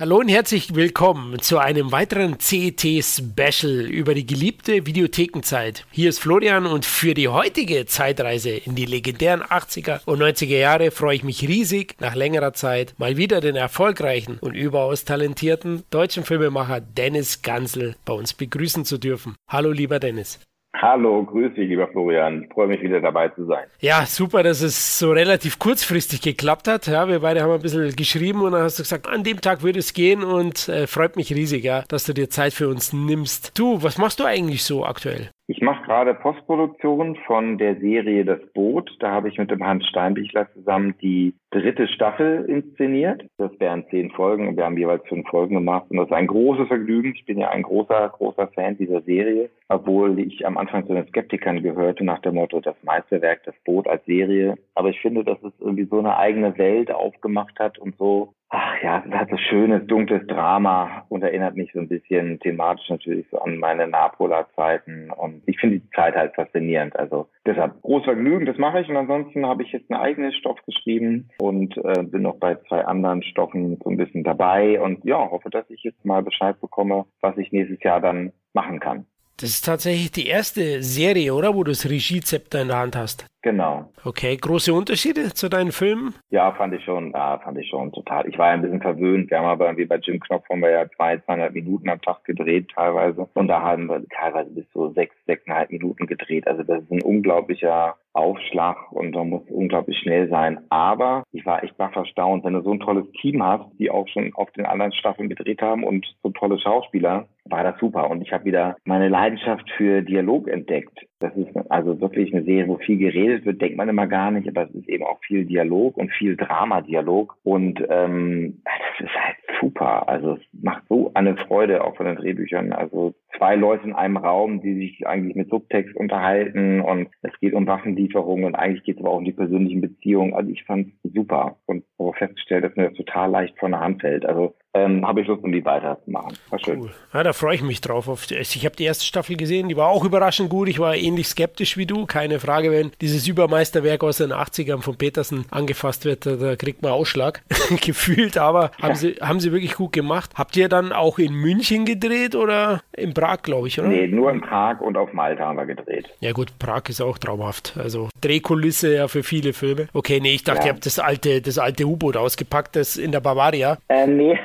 Hallo und herzlich willkommen zu einem weiteren CT-Special über die geliebte Videothekenzeit. Hier ist Florian und für die heutige Zeitreise in die legendären 80er und 90er Jahre freue ich mich riesig, nach längerer Zeit mal wieder den erfolgreichen und überaus talentierten deutschen Filmemacher Dennis Gansel bei uns begrüßen zu dürfen. Hallo lieber Dennis. Hallo, grüß dich, lieber Florian. Ich freue mich wieder dabei zu sein. Ja, super, dass es so relativ kurzfristig geklappt hat. Ja, wir beide haben ein bisschen geschrieben und dann hast du gesagt, an dem Tag würde es gehen und äh, freut mich riesig, ja, dass du dir Zeit für uns nimmst. Du, was machst du eigentlich so aktuell? Ich mache gerade Postproduktion von der Serie Das Boot. Da habe ich mit dem Hans Steinbichler zusammen die dritte Staffel inszeniert. Das wären zehn Folgen und wir haben jeweils fünf Folgen gemacht. Und das ist ein großes Vergnügen. Ich bin ja ein großer, großer Fan dieser Serie, obwohl ich am Anfang zu den Skeptikern gehörte nach dem Motto, das Meisterwerk, das Boot als Serie. Aber ich finde, dass es irgendwie so eine eigene Welt aufgemacht hat und so Ach ja, es hat so schönes, dunkles Drama und erinnert mich so ein bisschen thematisch natürlich so an meine Napola-Zeiten. Und ich finde die Zeit halt faszinierend. Also deshalb großes Vergnügen, das mache ich. Und ansonsten habe ich jetzt einen eigenen Stoff geschrieben und äh, bin noch bei zwei anderen Stoffen so ein bisschen dabei. Und ja, hoffe, dass ich jetzt mal Bescheid bekomme, was ich nächstes Jahr dann machen kann. Das ist tatsächlich die erste Serie, oder? Wo du das Regiezepter in der Hand hast. Genau. Okay, große Unterschiede zu deinen Filmen? Ja, fand ich schon, ja, fand ich schon total. Ich war ja ein bisschen verwöhnt. Wir haben aber wie bei Jim Knopf haben wir ja zwei, zweieinhalb Minuten am Tag gedreht teilweise. Und da haben wir teilweise bis zu sechs, sechseinhalb Minuten gedreht. Also das ist ein unglaublicher Aufschlag und da muss unglaublich schnell sein. Aber ich war echt baff erstaunt, wenn du so ein tolles Team hast, die auch schon auf den anderen Staffeln gedreht haben und so tolle Schauspieler, war das super. Und ich habe wieder meine Leidenschaft für Dialog entdeckt. Das ist also wirklich eine Serie, wo viel geredet wird, denkt man immer gar nicht, aber es ist eben auch viel Dialog und viel Drama-Dialog. Und ähm, das ist halt super. Also es macht so eine Freude auch von den Drehbüchern. Also zwei Leute in einem Raum, die sich eigentlich mit Subtext unterhalten und es geht um Waffenlieferungen und eigentlich geht es aber auch um die persönlichen Beziehungen. Also ich fand es super und habe festgestellt, dass mir das total leicht von der Hand fällt. Also ähm, habe ich Lust, um die weiterzumachen. War schön. Cool. Ja, da freue ich mich drauf. Ich habe die erste Staffel gesehen, die war auch überraschend gut. Ich war ähnlich skeptisch wie du, keine Frage. Wenn dieses Übermeisterwerk aus den 80ern von Petersen angefasst wird, da kriegt man Ausschlag. Gefühlt, aber ja. haben, sie, haben sie wirklich gut gemacht. Habt ihr dann auch in München gedreht oder in Prag, glaube ich, oder? Nee, nur in Prag und auf Malta haben wir gedreht. Ja gut, Prag ist auch traumhaft. Also Drehkulisse ja für viele Filme. Okay, nee, ich dachte, ja. ihr habt das alte, das alte U-Boot ausgepackt, das in der Bavaria. Äh, nee.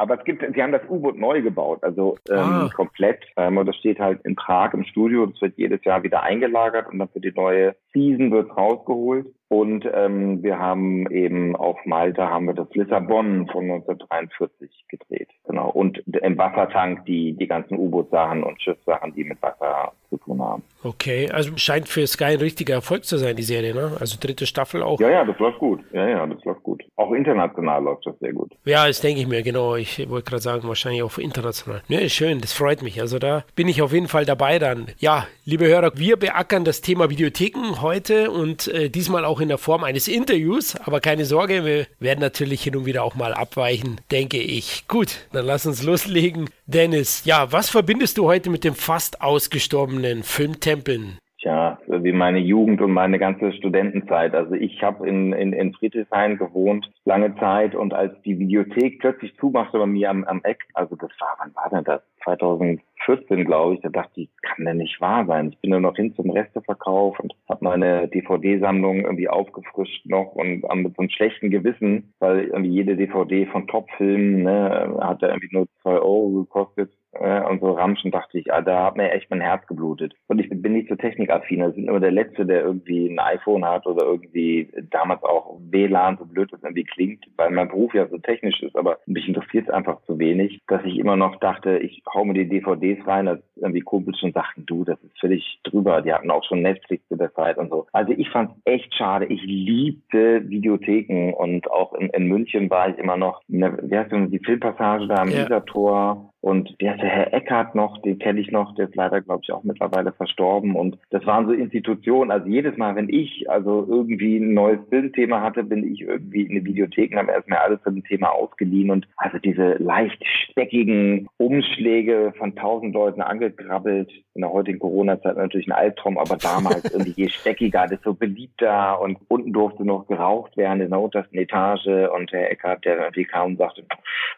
Aber es gibt, sie haben das U-Boot neu gebaut, also ähm, ah. komplett. Ähm, und das steht halt in Prag im Studio. Das wird jedes Jahr wieder eingelagert und dann für die neue Season wird rausgeholt. Und ähm, wir haben eben auf Malta haben wir das Lissabon von 1943 gedreht. Genau. Und im Wassertank die, die ganzen U-Boot-Sachen und Schiffssachen, die mit Wasser zu tun haben. Okay, also scheint für Sky ein richtiger Erfolg zu sein, die Serie, ne? Also dritte Staffel auch. Ja, ja, das läuft gut. Ja, ja, das läuft gut. Auch international läuft das sehr gut. Ja, das denke ich mir, genau. Ich wollte gerade sagen, wahrscheinlich auch international. Ne, schön, das freut mich. Also da bin ich auf jeden Fall dabei dann. Ja, liebe Hörer, wir beackern das Thema Videotheken heute und äh, diesmal auch in der Form eines Interviews. Aber keine Sorge, wir werden natürlich hin und wieder auch mal abweichen, denke ich. Gut, dann lass uns loslegen. Dennis, ja, was verbindest du heute mit dem fast ausgestorbenen Filmtempeln? Tja, wie meine Jugend und meine ganze Studentenzeit. Also ich habe in, in, in Friedrichshain gewohnt, lange Zeit und als die Videothek plötzlich zumachte bei mir am, am Eck, also das war, wann war denn das? 2014, glaube ich, da dachte ich, kann denn nicht wahr sein. Ich bin nur noch hin zum Resteverkauf und habe meine DVD-Sammlung irgendwie aufgefrischt noch und mit so einem schlechten Gewissen, weil irgendwie jede DVD von Top-Filmen ne, hat ja irgendwie nur zwei Euro gekostet äh, und so Ramschen dachte ich, ah, da hat mir echt mein Herz geblutet. Und ich bin nicht so technikaffin. Ich bin immer der Letzte, der irgendwie ein iPhone hat oder irgendwie damals auch WLAN, so blöd das irgendwie klingt, weil mein Beruf ja so technisch ist, aber mich interessiert es einfach zu wenig, dass ich immer noch dachte, ich hau mir die DVDs rein, als irgendwie Kumpels schon sagten, du, das ist völlig drüber. Die hatten auch schon Netflix zu der Zeit und so. Also ich fand es echt schade. Ich liebte Videotheken und auch in, in München war ich immer noch, in der, wie heißt denn die Filmpassage da am ja. Tor Und der ist der Herr Eckhardt noch, den kenne ich noch, der ist leider, glaube ich, auch mittlerweile verstorben. Und das waren so Institutionen. Also jedes Mal, wenn ich also irgendwie ein neues Filmthema hatte, bin ich irgendwie in eine Videothek und habe erstmal alles zu dem Thema ausgeliehen. Und also diese leicht steckigen Umschläge von tausend Leuten angegrabbelt. In der heutigen Corona-Zeit natürlich ein Albtraum, aber damals irgendwie je steckiger, desto beliebter. Und unten durfte noch geraucht werden in der untersten Etage. Und Herr Eckhardt, der irgendwie kam und sagte,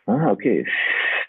ah, okay,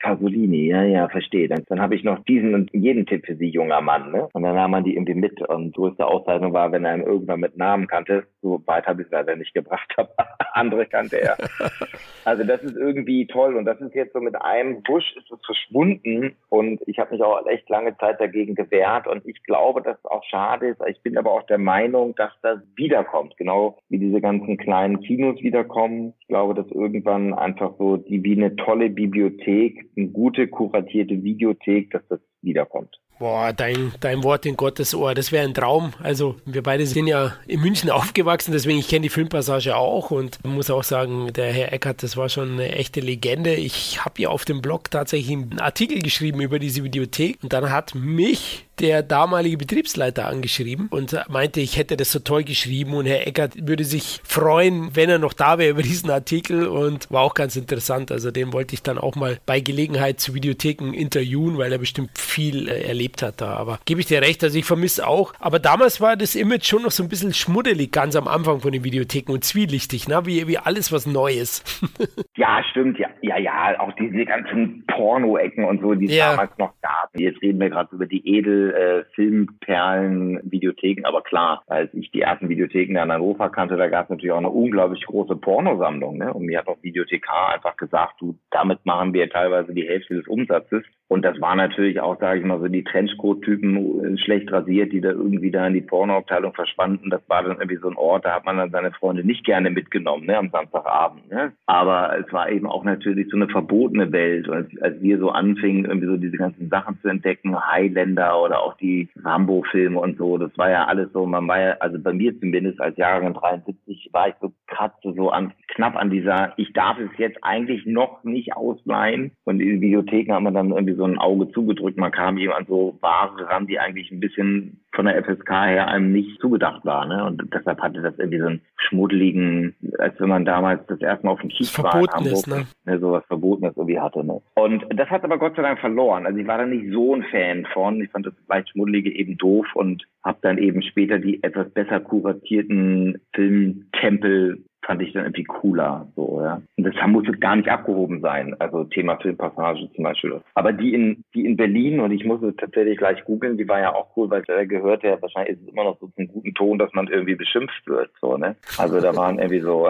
Pasolini, ja, ja, verstehe. Dann, dann habe ich noch diesen und jeden Tipp für Sie, junger Mann. Ne? Und dann nahm man die irgendwie mit. Und größte Auszeichnung war, wenn er ihn irgendwann mit Namen kannte. So weit habe ich es leider nicht gebracht, aber andere kannte er. also das ist irgendwie toll. Und das ist jetzt so mit einem Busch ist es verschwunden. Und ich habe mich auch echt lange Zeit dagegen gewehrt. Und ich glaube, dass es auch schade ist. Ich bin aber auch der Meinung, dass das wiederkommt. Genau wie diese ganzen kleinen Kinos wiederkommen. Ich glaube, dass irgendwann einfach so die wie eine tolle Bibliothek eine gute kuratierte Videothek, dass das wiederkommt. Boah, dein, dein Wort in Gottes Ohr, das wäre ein Traum. Also wir beide sind ja in München aufgewachsen, deswegen ich kenne die Filmpassage auch und muss auch sagen, der Herr Eckert, das war schon eine echte Legende. Ich habe ja auf dem Blog tatsächlich einen Artikel geschrieben über diese Videothek und dann hat mich der damalige Betriebsleiter angeschrieben und meinte, ich hätte das so toll geschrieben und Herr Eckert würde sich freuen, wenn er noch da wäre über diesen Artikel und war auch ganz interessant. Also den wollte ich dann auch mal bei Gelegenheit zu Videotheken interviewen, weil er bestimmt viel äh, erlebt hat da. Aber gebe ich dir recht, also ich vermisse auch. Aber damals war das Image schon noch so ein bisschen schmuddelig ganz am Anfang von den Videotheken und zwielichtig, ne? wie, wie alles was Neues. ja, stimmt, ja, ja, ja, auch diese ganzen Porno-Ecken und so, die es ja. damals noch gab. Jetzt reden wir gerade über die Edel äh, Filmperlen, Videotheken. Aber klar, als ich die ersten Videotheken in Hannover kannte, da gab es natürlich auch eine unglaublich große Pornosammlung. Ne? Und mir hat auch Videothekar einfach gesagt, du, damit machen wir teilweise die Hälfte des Umsatzes. Und das war natürlich auch, sage ich mal, so die Trenchcoat-Typen äh, schlecht rasiert, die da irgendwie da in die Pornoabteilung verschwanden. Das war dann irgendwie so ein Ort, da hat man dann seine Freunde nicht gerne mitgenommen, ne, am Samstagabend. Ne? Aber es war eben auch natürlich so eine verbotene Welt. Und als, als wir so anfingen, irgendwie so diese ganzen Sachen zu entdecken, Highlander oder auch die Rambo-Filme und so, das war ja alles so, man war ja, also bei mir zumindest als Jahrgang 73 war ich so kratze so an, knapp an dieser, ich darf es jetzt eigentlich noch nicht ausleihen. Und in Videotheken haben wir dann irgendwie so ein Auge zugedrückt. Man kam eben an so Ware ran, die eigentlich ein bisschen von der FSK her einem nicht zugedacht war. Ne? Und deshalb hatte das irgendwie so einen schmuddeligen, als wenn man damals das erste Mal auf dem Kiez war in Hamburg, ist, ne? ne? sowas Verbotenes irgendwie hatte. Ne? Und das hat aber Gott sei Dank verloren. Also ich war da nicht so ein Fan von. Ich fand das leicht schmuddelige eben doof und habe dann eben später die etwas besser kuratierten Filmtempel fand ich dann irgendwie cooler, so, ja. Und das muss gar nicht abgehoben sein, also Thema Filmpassage zum Beispiel. Aber die in, die in Berlin, und ich musste tatsächlich gleich googeln, die war ja auch cool, weil da gehört ja, wahrscheinlich ist es immer noch so zum guten Ton, dass man irgendwie beschimpft wird, so, ne. Also da waren irgendwie so,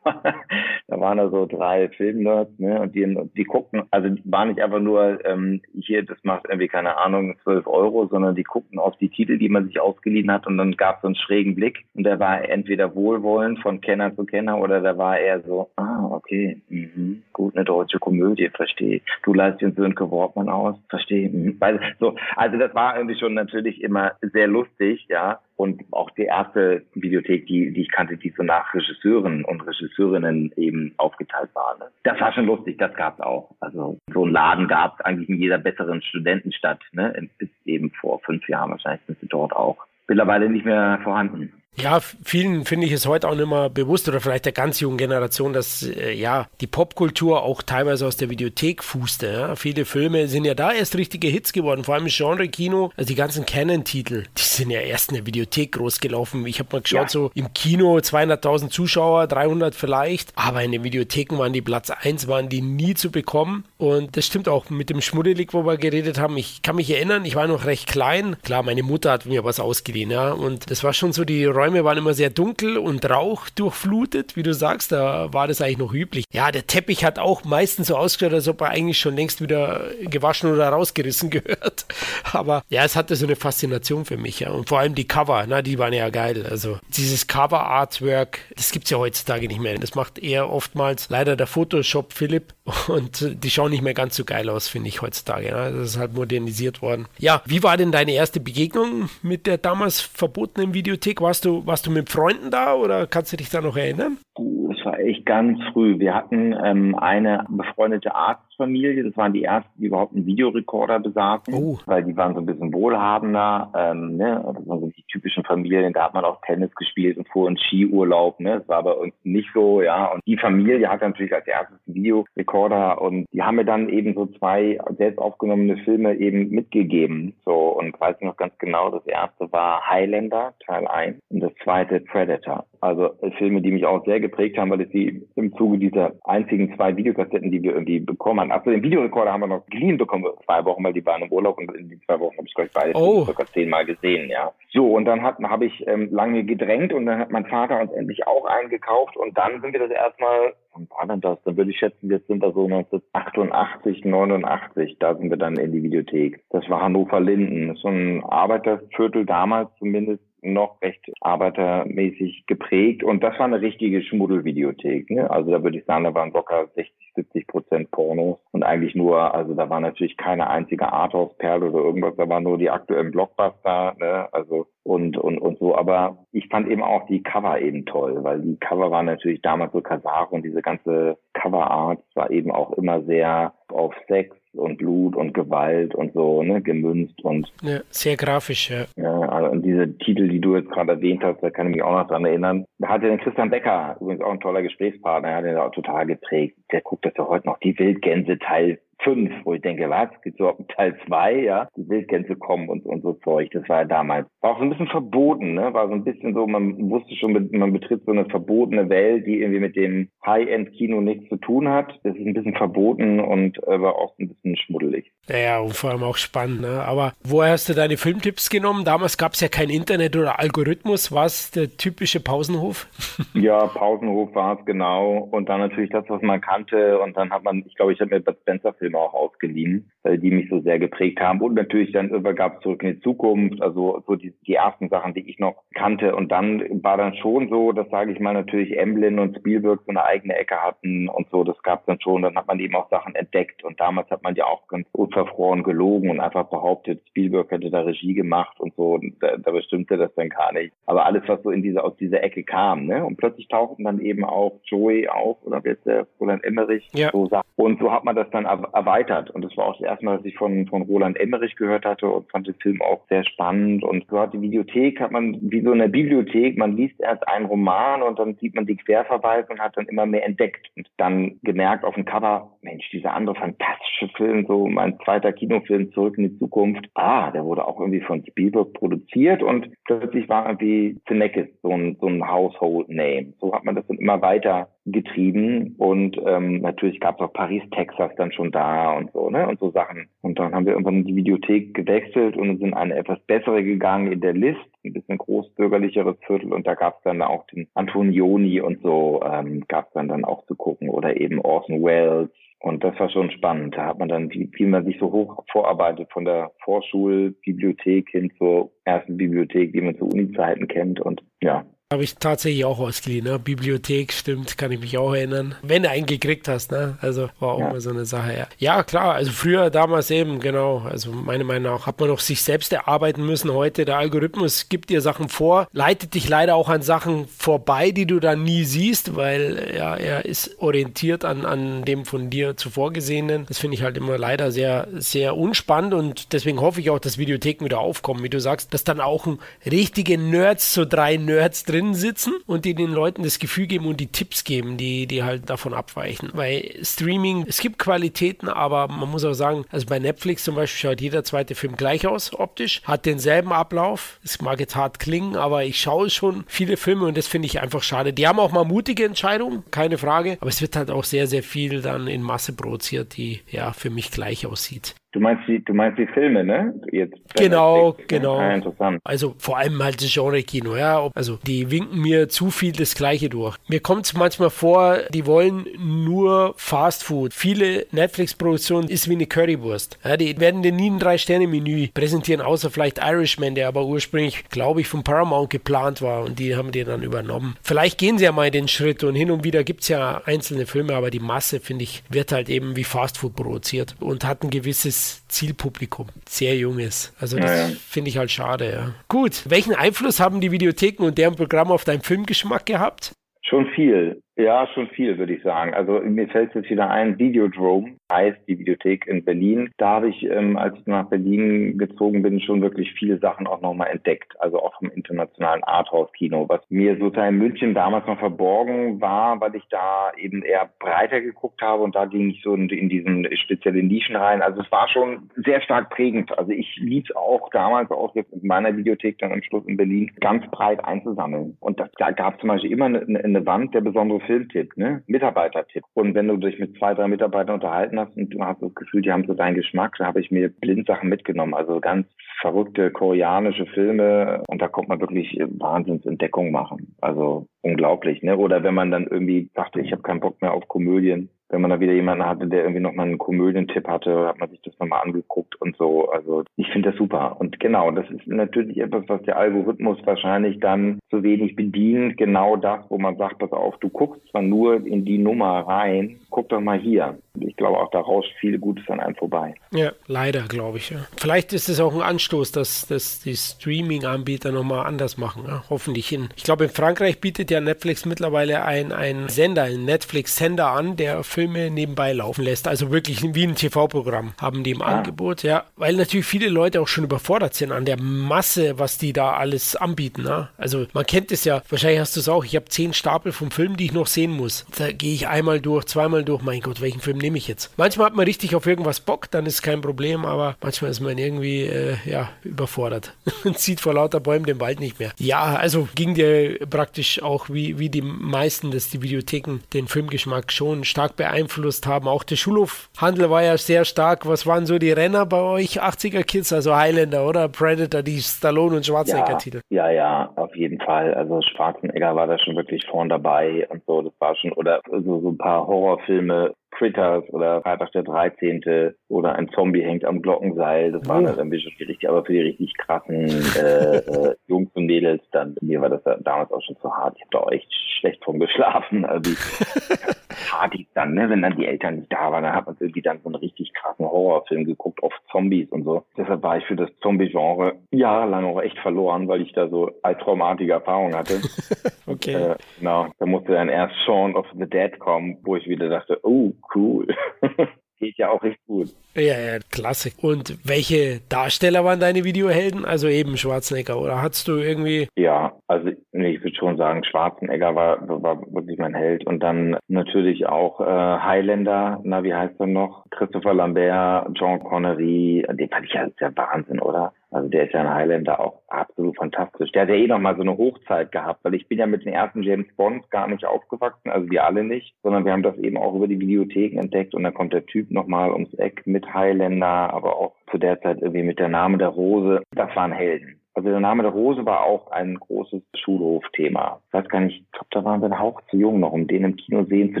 da waren da so drei Filmnerds, ne, und die, die guckten, also waren nicht einfach nur, ähm, hier, das macht irgendwie, keine Ahnung, zwölf Euro, sondern die guckten auf die Titel, die man sich ausgeliehen hat, und dann gab es so einen schrägen Blick, und der war entweder wohlwollend von Kenner zu Kenner, oder der war eher so, ah, okay, mhm, gut, eine deutsche Komödie, verstehe. Du leistest den Sönke Wortmann aus, verstehe. Mhm. So, also das war irgendwie schon natürlich immer sehr lustig, ja, und auch die erste Videothek, die, die ich kannte, die so nach Regisseuren und Regisseurinnen eben aufgeteilt war. Ne? Das war schon lustig, das gab's auch. Also so einen Laden gab's eigentlich in jeder besseren Studentenstadt, ne? bis eben vor fünf Jahren wahrscheinlich sind sie dort auch. Mittlerweile nicht mehr vorhanden. Ja, vielen finde ich es heute auch nicht mehr bewusst oder vielleicht der ganz jungen Generation, dass äh, ja die Popkultur auch teilweise aus der Videothek fußte. Ja? Viele Filme sind ja da erst richtige Hits geworden, vor allem im Genre-Kino. Also die ganzen Canon-Titel, die sind ja erst in der Videothek groß gelaufen. Ich habe mal geschaut, ja. so im Kino 200.000 Zuschauer, 300 vielleicht, aber in den Videotheken waren die Platz 1, waren die nie zu bekommen. Und das stimmt auch mit dem Schmuddelig, wo wir geredet haben. Ich kann mich erinnern, ich war noch recht klein. Klar, meine Mutter hat mir was ausgeliehen, ja. Und das war schon so die Räume Räume waren immer sehr dunkel und Rauch durchflutet, wie du sagst, da war das eigentlich noch üblich. Ja, der Teppich hat auch meistens so ausgeschaut, als ob er eigentlich schon längst wieder gewaschen oder rausgerissen gehört. Aber ja, es hatte so eine Faszination für mich, ja. Und vor allem die Cover, na, die waren ja geil. Also dieses Cover-Artwork, das gibt es ja heutzutage nicht mehr. Das macht eher oftmals leider der Photoshop Philipp und die schauen nicht mehr ganz so geil aus, finde ich heutzutage. Ja. Das ist halt modernisiert worden. Ja, wie war denn deine erste Begegnung mit der damals verbotenen Videothek? Warst du du, warst du mit Freunden da oder kannst du dich da noch erinnern? Das war echt ganz früh. Wir hatten ähm, eine befreundete Arztfamilie. Das waren die ersten, die überhaupt einen Videorekorder besaßen, oh. weil die waren so ein bisschen wohlhabender. Ähm, ne? Das waren so die typischen Familien. Da hat man auch Tennis gespielt und fuhr in Skiurlaub. Ne? Das war aber uns nicht so, ja. Und die Familie hatte natürlich als erstes einen Videorekorder und die haben mir dann eben so zwei selbst aufgenommene Filme eben mitgegeben. So und weiß noch ganz genau, das erste war Highlander, Teil 1 und das zweite Predator. Also Filme, die mich auch sehr geprägt haben, weil es die im Zuge dieser einzigen zwei Videokassetten, die wir irgendwie bekommen haben. Also den Videorekorder haben wir noch geliehen bekommen, zwei Wochen, weil die waren im Urlaub und in die zwei Wochen habe ich gleich beide oh. circa zehnmal gesehen, ja. So, und dann habe ich ähm, lange gedrängt und dann hat mein Vater uns endlich auch eingekauft und dann sind wir das erstmal, wann war denn das? Dann würde ich schätzen, jetzt sind wir so 1988, 89, da sind wir dann in die Videothek. Das war Hannover-Linden, so ein Arbeiterviertel damals zumindest noch recht arbeitermäßig geprägt und das war eine richtige Schmuddelvideothek. Ne? Also da würde ich sagen, da waren locker 60, 70 Prozent Pornos und eigentlich nur, also da war natürlich keine einzige Arthouse-Perle oder irgendwas, da waren nur die aktuellen Blockbuster, ne? also und, und, und so. Aber ich fand eben auch die Cover eben toll, weil die Cover waren natürlich damals so Kasar und diese ganze Coverart war eben auch immer sehr auf Sex und Blut und Gewalt und so, ne, gemünzt und. Ja, sehr grafisch, ja. Ja, also und diese Titel, die du jetzt gerade erwähnt hast, da kann ich mich auch noch dran erinnern. Da hatte den Christian Becker, übrigens auch ein toller Gesprächspartner, der hat den auch total geprägt. Der guckt das ja heute noch, die Wildgänse Teil fünf, wo ich denke, was, gibt's überhaupt einen Teil zwei, ja, die Wildgänse kommen und, und so Zeug, das war ja damals. War auch so ein bisschen verboten, ne, war so ein bisschen so, man wusste schon, man betritt so eine verbotene Welt, die irgendwie mit dem High-End-Kino nichts zu tun hat. Das ist ein bisschen verboten und äh, war auch ein bisschen schmuddelig. Ja, und vor allem auch spannend, ne, aber woher hast du deine Filmtipps genommen? Damals gab es ja kein Internet oder Algorithmus, war es der typische Pausenhof? ja, Pausenhof war es genau und dann natürlich das, was man kannte und dann hat man, ich glaube, ich habe mir Bud Spencer Film Auch ausgeliehen, die mich so sehr geprägt haben. Und natürlich dann gab es zurück in die Zukunft, also so die, die ersten Sachen, die ich noch kannte. Und dann war dann schon so, dass sage ich mal natürlich Emblem und Spielberg so eine eigene Ecke hatten und so. Das gab es dann schon. Dann hat man eben auch Sachen entdeckt. Und damals hat man ja auch ganz unverfroren gelogen und einfach behauptet, Spielberg hätte da Regie gemacht und so. Und da, da bestimmte das dann gar nicht. Aber alles, was so in diese aus dieser Ecke kam, ne? Und plötzlich tauchten dann eben auch Joey auf oder ist der Roland Emmerich ja. so Sachen. Und so hat man das dann erweitert. Und das war auch das erste Mal, dass ich von, von Roland Emmerich gehört hatte und fand den Film auch sehr spannend. Und gehört die Videothek hat man wie so eine Bibliothek. Man liest erst einen Roman und dann sieht man die Querverweise und hat dann immer mehr entdeckt. Und dann gemerkt auf dem Cover, Mensch, dieser andere fantastische Film, so mein zweiter Kinofilm Zurück in die Zukunft. Ah, der wurde auch irgendwie von Spielberg produziert und plötzlich war irgendwie Zemeckis so ein, so ein Household Name. So hat man das dann immer weiter getrieben und ähm, natürlich gab es auch Paris, Texas dann schon da und so, ne? Und so Sachen. Und dann haben wir irgendwann die Videothek gewechselt und sind eine etwas bessere gegangen in der List, ein bisschen großbürgerlicheres Viertel und da gab es dann auch den Antonioni und so ähm, gab es dann dann auch zu gucken oder eben Orson Welles und das war schon spannend. Da hat man dann, wie, wie man sich so hoch vorarbeitet von der Vorschulbibliothek hin zur ersten Bibliothek, die man zu Uni-Zeiten kennt. Und ja, habe ich tatsächlich auch ausgeliehen, ne? Bibliothek, stimmt, kann ich mich auch erinnern. Wenn du einen gekriegt hast, ne? Also war auch ja. mal so eine Sache, ja. Ja, klar, also früher, damals eben, genau. Also meiner Meinung nach hat man doch sich selbst erarbeiten müssen. Heute, der Algorithmus gibt dir Sachen vor, leitet dich leider auch an Sachen vorbei, die du dann nie siehst, weil ja, er ist orientiert an, an dem von dir zuvor gesehenen. Das finde ich halt immer leider sehr, sehr unspannend und deswegen hoffe ich auch, dass Videotheken wieder aufkommen, wie du sagst, dass dann auch ein richtige Nerds, so drei Nerds drin drin sitzen und die den Leuten das Gefühl geben und die Tipps geben, die, die halt davon abweichen. Weil Streaming, es gibt Qualitäten, aber man muss auch sagen, also bei Netflix zum Beispiel schaut jeder zweite Film gleich aus, optisch, hat denselben Ablauf. Es mag jetzt hart klingen, aber ich schaue schon viele Filme und das finde ich einfach schade. Die haben auch mal mutige Entscheidungen, keine Frage, aber es wird halt auch sehr, sehr viel dann in Masse produziert, die ja für mich gleich aussieht. Du meinst die, du meinst die Filme, ne? Jetzt genau, genau. Ah, interessant. Also vor allem halt das Genre-Kino, ja. Also die winken mir zu viel das Gleiche durch. Mir kommt es manchmal vor, die wollen nur Fast Food. Viele Netflix-Produktionen ist wie eine Currywurst. Ja, die werden dir nie ein Drei-Sterne-Menü präsentieren, außer vielleicht Irishman, der aber ursprünglich, glaube ich, von Paramount geplant war und die haben die dann übernommen. Vielleicht gehen sie ja mal den Schritt und hin und wieder gibt es ja einzelne Filme, aber die Masse, finde ich, wird halt eben wie Fast Food produziert und hat ein gewisses junges Zielpublikum, sehr junges. Also das ja, ja. finde ich halt schade. Ja. Gut, welchen Einfluss haben die Videotheken und deren Programm auf deinen Filmgeschmack gehabt? Schon viel. Ja, schon viel, würde ich sagen. Also mir fällt jetzt wieder ein, Videodrome heißt die Videothek in Berlin. Da habe ich, ähm, als ich nach Berlin gezogen bin, schon wirklich viele Sachen auch nochmal entdeckt. Also auch vom internationalen Arthouse-Kino, was mir sozusagen in München damals noch verborgen war, weil ich da eben eher breiter geguckt habe und da ging ich so in, in diesen speziellen Nischen rein. Also es war schon sehr stark prägend. Also ich lieb es auch damals, auch jetzt in meiner Videothek dann am Schluss in Berlin, ganz breit einzusammeln. Und das, da gab zum Beispiel immer eine, eine Wand, der besondere Filmtipp, ne? Mitarbeitertipp. Und wenn du dich mit zwei, drei Mitarbeitern unterhalten hast und du hast das Gefühl, die haben so deinen Geschmack, da habe ich mir blind Sachen mitgenommen. Also ganz verrückte koreanische Filme und da kommt man wirklich Wahnsinnsentdeckung machen. Also unglaublich, ne? Oder wenn man dann irgendwie dachte, ich habe keinen Bock mehr auf Komödien, wenn man da wieder jemanden hatte, der irgendwie nochmal einen Komödientipp hatte, hat man sich das nochmal angeguckt und so. Also ich finde das super. Und genau, das ist natürlich etwas, was der Algorithmus wahrscheinlich dann zu wenig bedient. Genau das, wo man sagt, pass auf, du guckst zwar nur in die Nummer rein, guck doch mal hier. Ich glaube auch, da rauscht viel Gutes an einem vorbei. Ja, leider, glaube ich. Ja. Vielleicht ist es auch ein Anstoß, dass, dass die Streaming-Anbieter nochmal anders machen. Ja? Hoffentlich hin. Ich glaube, in Frankreich bietet ja Netflix mittlerweile einen Sender, einen Netflix-Sender an, der Filme nebenbei laufen lässt. Also wirklich wie ein TV-Programm haben die im ja. Angebot, ja. Weil natürlich viele Leute auch schon überfordert sind an der Masse, was die da alles anbieten. Ne? Also man kennt es ja, wahrscheinlich hast du es auch, ich habe zehn Stapel vom Film, die ich noch sehen muss. Da gehe ich einmal durch, zweimal durch, mein Gott, welchen Film nehme ich jetzt? Manchmal hat man richtig auf irgendwas Bock, dann ist kein Problem, aber manchmal ist man irgendwie, äh, ja, überfordert und sieht vor lauter Bäumen den Wald nicht mehr. Ja, also ging dir praktisch auch wie, wie die meisten, dass die Videotheken den Filmgeschmack schon stark beeinflusst beeinflusst haben. Auch der Schulhofhandel war ja sehr stark. Was waren so die Renner bei euch, 80er Kids, also Highlander oder Predator, die Stallone und Schwarzenegger-Titel? Ja, ja, ja, auf jeden Fall. Also Schwarzenegger war da schon wirklich vorn dabei und so. Das war schon, oder so, so ein paar Horrorfilme, Critters oder Freitag der 13. oder ein Zombie hängt am Glockenseil. Das waren oh. dann schon die richtig, aber für die richtig krassen äh, äh, Jungs und Mädels dann, mir war das damals auch schon zu hart. Ich habe da auch echt schlecht von geschlafen. Also Partys dann, ne, wenn dann die Eltern nicht da waren, dann hat man irgendwie dann so einen richtig krassen Horrorfilm geguckt auf Zombies und so. Deshalb war ich für das Zombie-Genre jahrelang auch echt verloren, weil ich da so traumatische Erfahrungen hatte. okay. Äh, genau. Da musste dann erst Shaun of the Dead kommen, wo ich wieder dachte, oh, cool. Geht ja auch recht gut. Ja, ja, Klassik. Und welche Darsteller waren deine Videohelden? Also eben Schwarzenegger, oder hattest du irgendwie. Ja, also nee, ich würde schon sagen, Schwarzenegger war, war wirklich mein Held. Und dann natürlich auch äh, Highlander, na, wie heißt er noch? Christopher Lambert, John Connery, den fand ich ja der Wahnsinn, oder? Also der ist ja ein Highlander auch absolut fantastisch. Der hat ja eh noch mal so eine Hochzeit gehabt, weil ich bin ja mit den ersten James Bonds gar nicht aufgewachsen, also wir alle nicht, sondern wir haben das eben auch über die Videotheken entdeckt und dann kommt der Typ noch mal ums Eck mit Highlander, aber auch zu der Zeit irgendwie mit der Name der Rose. Das waren Helden. Also der Name der Rose war auch ein großes Schulhofthema. Ich weiß gar nicht, ich glaube, da waren wir Hauch zu jung noch, um den im Kino sehen zu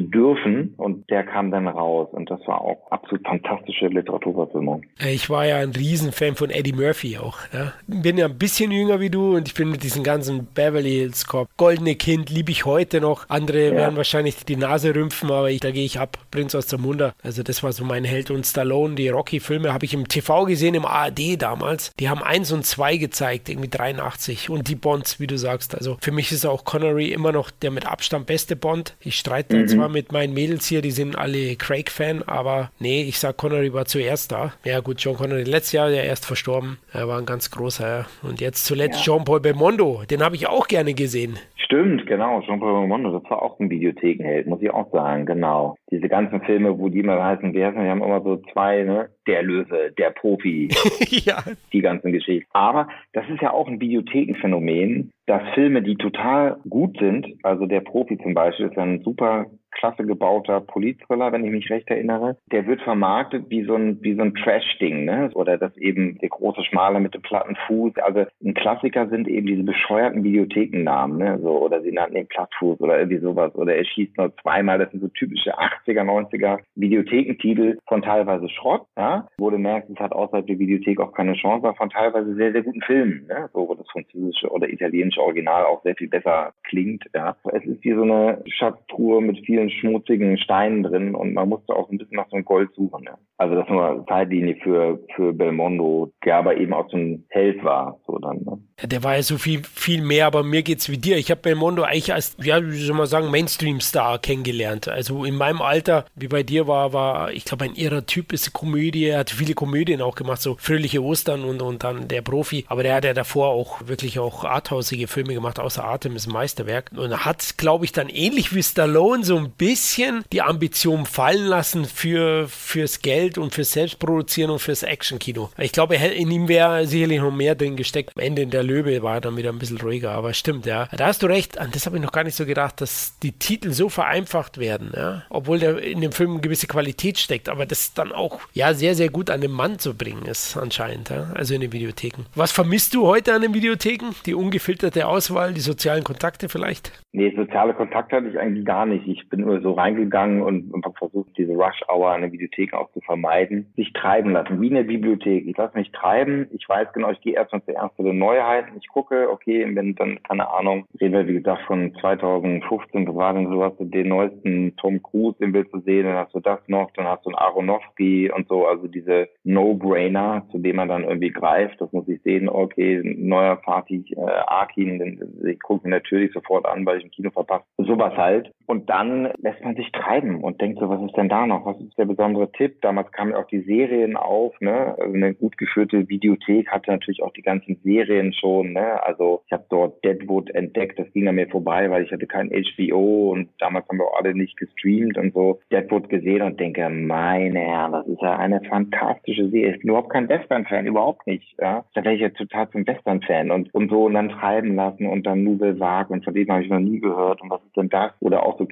dürfen. Und der kam dann raus. Und das war auch absolut fantastische Literaturverfilmung. Äh, ich war ja ein Riesenfan von Eddie Murphy auch. Ja. Bin ja ein bisschen jünger wie du und ich bin mit diesem ganzen Beverly Hills Cop, Goldene Kind liebe ich heute noch. Andere ja. werden wahrscheinlich die Nase rümpfen, aber ich, da gehe ich ab. Prinz aus der Munde. Also das war so mein Held. Und Stallone, die Rocky-Filme habe ich im TV gesehen, im ARD damals. Die haben eins und zwei gezeigt irgendwie 83 und die Bonds, wie du sagst. Also für mich ist auch Connery immer noch der mit Abstand beste Bond. Ich streite mhm. zwar mit meinen Mädels hier, die sind alle Craig-Fan, aber nee, ich sag Connery war zuerst da. Ja gut, John Connery letztes Jahr der erst verstorben. Er war ein ganz großer. Und jetzt zuletzt ja. Jean-Paul Belmondo, den habe ich auch gerne gesehen. Stimmt, genau. Jean-Paul Belmondo, das war auch ein Videothekenheld, muss ich auch sagen, genau. Diese ganzen Filme, wo die immer heißen, die haben immer so zwei, ne? Der Löwe, der Profi. ja. Die ganzen Geschichten. Aber das ist ja auch ein Videothekenphänomen, dass Filme, die total gut sind, also der Profi zum Beispiel ist ein super klasse gebauter Politthriller, wenn ich mich recht erinnere. Der wird vermarktet wie so ein, wie so ein Trash-Ding, ne? Oder das eben der große Schmale mit dem platten Fuß. Also ein Klassiker sind eben diese bescheuerten Videothekennamen, ne? So, oder sie nannten den Plattfuß oder irgendwie sowas. Oder er schießt nur zweimal. Das sind so typische 80er, 90er Videothekentitel von teilweise Schrott, ja? Wo du merkst, es hat außerhalb der Videothek auch keine Chance, aber von teilweise sehr, sehr guten Filmen, ne? So, wo das französische oder italienische Original auch sehr viel besser klingt, ja? Es ist wie so eine Schatztruhe mit vielen vielen schmutzigen Steinen drin und man musste auch ein bisschen nach so einem Gold suchen. Ja. Also das war eine Zeitlinie für, für Belmondo, der aber eben auch so ein Held war. So dann, ne? Der war ja so viel, viel mehr, aber mir geht's wie dir. Ich habe Belmondo eigentlich als, ja, wie soll man sagen, Mainstream-Star kennengelernt. Also in meinem Alter, wie bei dir war, war, ich glaube, ein irrer Typ ist Komödie. Er hat viele Komödien auch gemacht, so Fröhliche Ostern und, und dann der Profi. Aber der hat ja davor auch wirklich auch arthausige Filme gemacht, außer Atem ist ein Meisterwerk. Und hat, glaube ich, dann ähnlich wie Stallone so ein bisschen die Ambition fallen lassen für, fürs Geld und fürs Selbstproduzieren und fürs Actionkino. Ich glaube, in ihm wäre sicherlich noch mehr drin gesteckt. Am Ende in der Löwe war er dann wieder ein bisschen ruhiger, aber stimmt, ja. Da hast du recht, an das habe ich noch gar nicht so gedacht, dass die Titel so vereinfacht werden, ja. Obwohl der in dem Film eine gewisse Qualität steckt, aber das dann auch, ja, sehr, sehr gut an den Mann zu bringen ist, anscheinend, ja. Also in den Videotheken. Was vermisst du heute an den Videotheken? Die ungefilterte Auswahl, die sozialen Kontakte vielleicht? Nee, soziale Kontakte hatte ich eigentlich gar nicht. Ich bin nur so reingegangen und, versucht, diese Rush-Hour in der Bibliothek auch zu vermeiden. Sich treiben lassen, wie in der Bibliothek. Ich lasse mich treiben. Ich weiß genau, ich gehe erstmal zuerst zu den Neuheiten. Ich gucke, okay, wenn dann, keine Ahnung, reden wir, wie gesagt, von 2015, wo war denn so, hast du den neuesten Tom Cruise, den willst du sehen, dann hast du das noch, dann hast du einen Aronofsky und so, also diese No-Brainer, zu dem man dann irgendwie greift. Das muss ich sehen, okay, neuer Party, äh, Arkin, ich gucke mir natürlich sofort an, weil ich im Kino verpasst. Sowas halt. Und dann lässt man sich treiben und denkt so, was ist denn da noch? Was ist der besondere Tipp? Damals kamen auch die Serien auf, ne? Also eine gut geführte Videothek hatte natürlich auch die ganzen Serien schon, ne? Also ich habe dort Deadwood entdeckt, das ging an mir vorbei, weil ich hatte kein HBO und damals haben wir auch alle nicht gestreamt und so. Deadwood gesehen und denke, meine Herren, das ist ja eine fantastische Serie. Ich bin überhaupt kein Western-Fan, überhaupt nicht. Ja? Da wäre ich ja total zum Western-Fan und, und so und dann treiben lassen und dann Nubel Wag und von dem habe ich noch nie gehört und was ist denn das? Oder auch so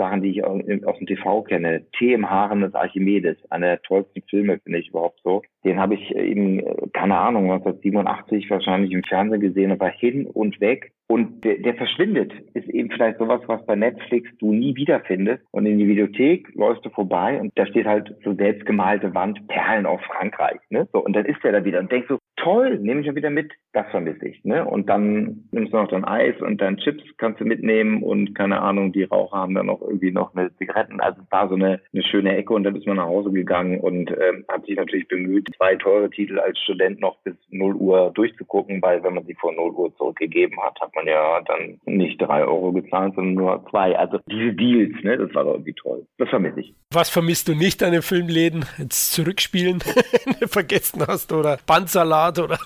Kindheitssachen, die ich aus dem TV kenne. Tee im Haaren des Archimedes, einer der tollsten Filme, finde ich überhaupt so. Den habe ich eben, keine Ahnung, 1987 wahrscheinlich im Fernsehen gesehen und war hin und weg. Und der, der verschwindet. Ist eben vielleicht sowas, was bei Netflix du nie wiederfindest. Und in die Videothek läufst du vorbei und da steht halt so selbstgemalte Wand Perlen auf Frankreich. Ne? So, und dann ist der da wieder und denkst so, toll, nehme ich ja wieder mit. Das vermisse ich. Ne? Und dann nimmst du noch dein Eis und dein Chips kannst du mitnehmen und keine Ahnung, die Raucher haben dann noch irgendwie noch eine Zigaretten. Also es war so eine, eine schöne Ecke und dann ist man nach Hause gegangen und ähm, hat sich natürlich bemüht, zwei teure Titel als Student noch bis 0 Uhr durchzugucken, weil wenn man sie vor 0 Uhr zurückgegeben hat, hat man man ja dann nicht drei Euro gezahlt, sondern nur zwei. Also diese Deals, ne, das war doch irgendwie toll. Das vermisse ich. Was vermisst du nicht an den Filmläden? Jetzt zurückspielen, vergessen hast oder Bandsalat oder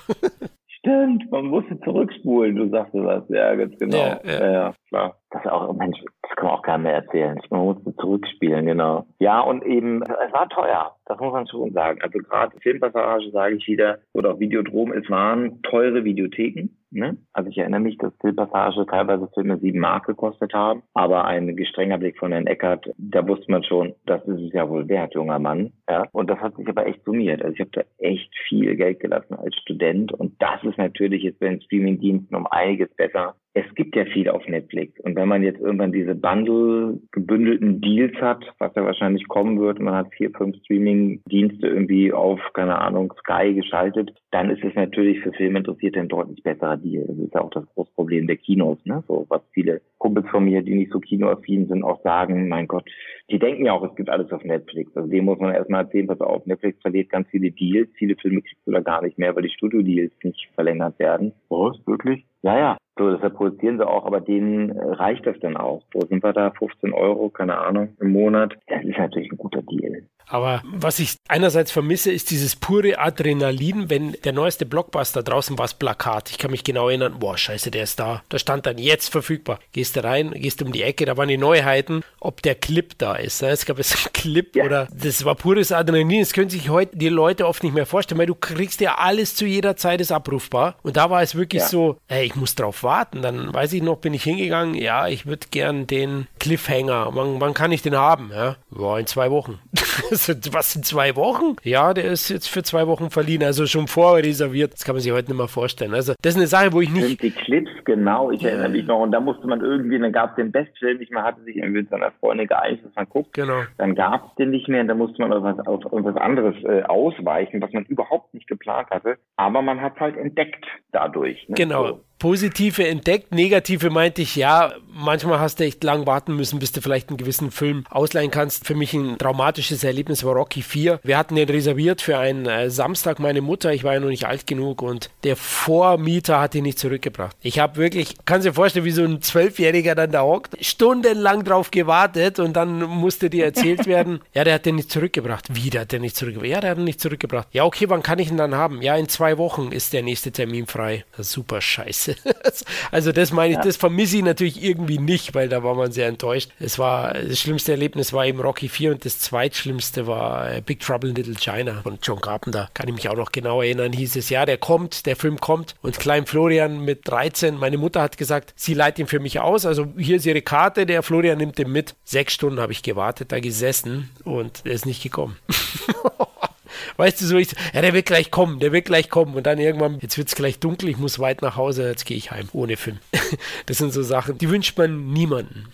Stimmt, man musste zurückspulen, du sagst das. Ja, ganz genau. Ja, ja. ja, klar. Das auch, Mensch, das kann man auch nicht mehr erzählen. Man musste zurückspielen, genau. Ja, und eben, es war teuer. Das muss man schon sagen. Also gerade Filmpassage sage ich wieder, oder auch Videodrom, es waren teure Videotheken. Ne? Also ich erinnere mich, dass Filmpassage teilweise Filme sieben Mark gekostet haben, aber ein gestrenger Blick von Herrn Eckert, da wusste man schon, das ist es ja wohl wert, junger Mann. Ja? Und das hat sich aber echt summiert. Also ich habe da echt viel Geld gelassen als Student und das ist natürlich jetzt bei den Streamingdiensten um einiges besser es gibt ja viel auf Netflix. Und wenn man jetzt irgendwann diese Bundle gebündelten Deals hat, was ja wahrscheinlich kommen wird, man hat vier, fünf Streaming-Dienste irgendwie auf, keine Ahnung, Sky geschaltet, dann ist es natürlich für Filminteressierte ein deutlich besserer Deal. Das ist ja auch das große Problem der Kinos, ne? So, was viele Kumpels von mir, die nicht so kinoaffin sind, auch sagen, mein Gott, die denken ja auch, es gibt alles auf Netflix. Also dem muss man erstmal erzählen, pass auf, Netflix verliert ganz viele Deals. Viele Filme kriegst du da gar nicht mehr, weil die Studio-Deals nicht verlängert werden. Was? Wirklich? Ja, ja. So, deshalb produzieren sie auch, aber denen reicht das dann auch. Wo sind wir da? 15 Euro, keine Ahnung, im Monat. Das ist natürlich ein guter Deal. Aber was ich einerseits vermisse, ist dieses pure Adrenalin, wenn der neueste Blockbuster draußen war, das Plakat. Ich kann mich genau erinnern, boah, scheiße, der ist da. Da stand dann jetzt verfügbar. Gehst du rein, gehst um die Ecke, da waren die Neuheiten, ob der Clip da ist. Es gab jetzt einen Clip ja. oder das war pures Adrenalin. Das können sich heute die Leute oft nicht mehr vorstellen, weil du kriegst ja alles zu jeder Zeit ist abrufbar. Und da war es wirklich ja. so, ey, ich muss drauf warten. Dann weiß ich noch, bin ich hingegangen, ja, ich würde gern den Cliffhanger. Wann, wann kann ich den haben? Ja, ja in zwei Wochen. was sind zwei Wochen? Ja, der ist jetzt für zwei Wochen verliehen, also schon vorreserviert. Das kann man sich heute nicht mehr vorstellen. Also das ist eine Sache, wo ich nicht. Die Clips, genau, ich erinnere mich noch. Und da musste man irgendwie, dann gab es den Bestfilm nicht mehr, hatte sich irgendwie mit seiner Freundin geeinigt, dass man guckt. Genau. Dann gab es den nicht mehr und da musste man auf was, auf irgendwas anderes äh, ausweichen, was man überhaupt nicht geplant hatte. Aber man hat halt entdeckt dadurch. Ne? Genau. So. Positive entdeckt. Negative meinte ich, ja, manchmal hast du echt lang warten müssen, bis du vielleicht einen gewissen Film ausleihen kannst. Für mich ein traumatisches Erlebnis war Rocky 4. Wir hatten den reserviert für einen äh, Samstag, meine Mutter. Ich war ja noch nicht alt genug und der Vormieter hat ihn nicht zurückgebracht. Ich habe wirklich, kannst dir vorstellen, wie so ein Zwölfjähriger dann da hockt, stundenlang drauf gewartet und dann musste dir erzählt werden, ja, der hat den nicht zurückgebracht. Wie, der hat den nicht zurückgebracht? Ja, der hat ihn nicht zurückgebracht. Ja, okay, wann kann ich ihn dann haben? Ja, in zwei Wochen ist der nächste Termin frei. super scheiße. also das meine ich, ja. das vermisse ich natürlich irgendwie nicht, weil da war man sehr enttäuscht. Es war, das schlimmste Erlebnis war eben Rocky 4 und das zweitschlimmste war äh, Big Trouble in Little China von John Carpenter. Kann ich mich auch noch genau erinnern, hieß es, ja, der kommt, der Film kommt und Klein Florian mit 13, meine Mutter hat gesagt, sie leitet ihn für mich aus, also hier ist ihre Karte, der Florian nimmt den mit. Sechs Stunden habe ich gewartet, da gesessen und er ist nicht gekommen. weißt du, so ich, ja, der wird gleich kommen, der wird gleich kommen und dann irgendwann, jetzt wird es gleich dunkel, ich muss weit nach Hause, jetzt gehe ich heim, ohne Film. Das sind so Sachen, die wünscht man niemanden.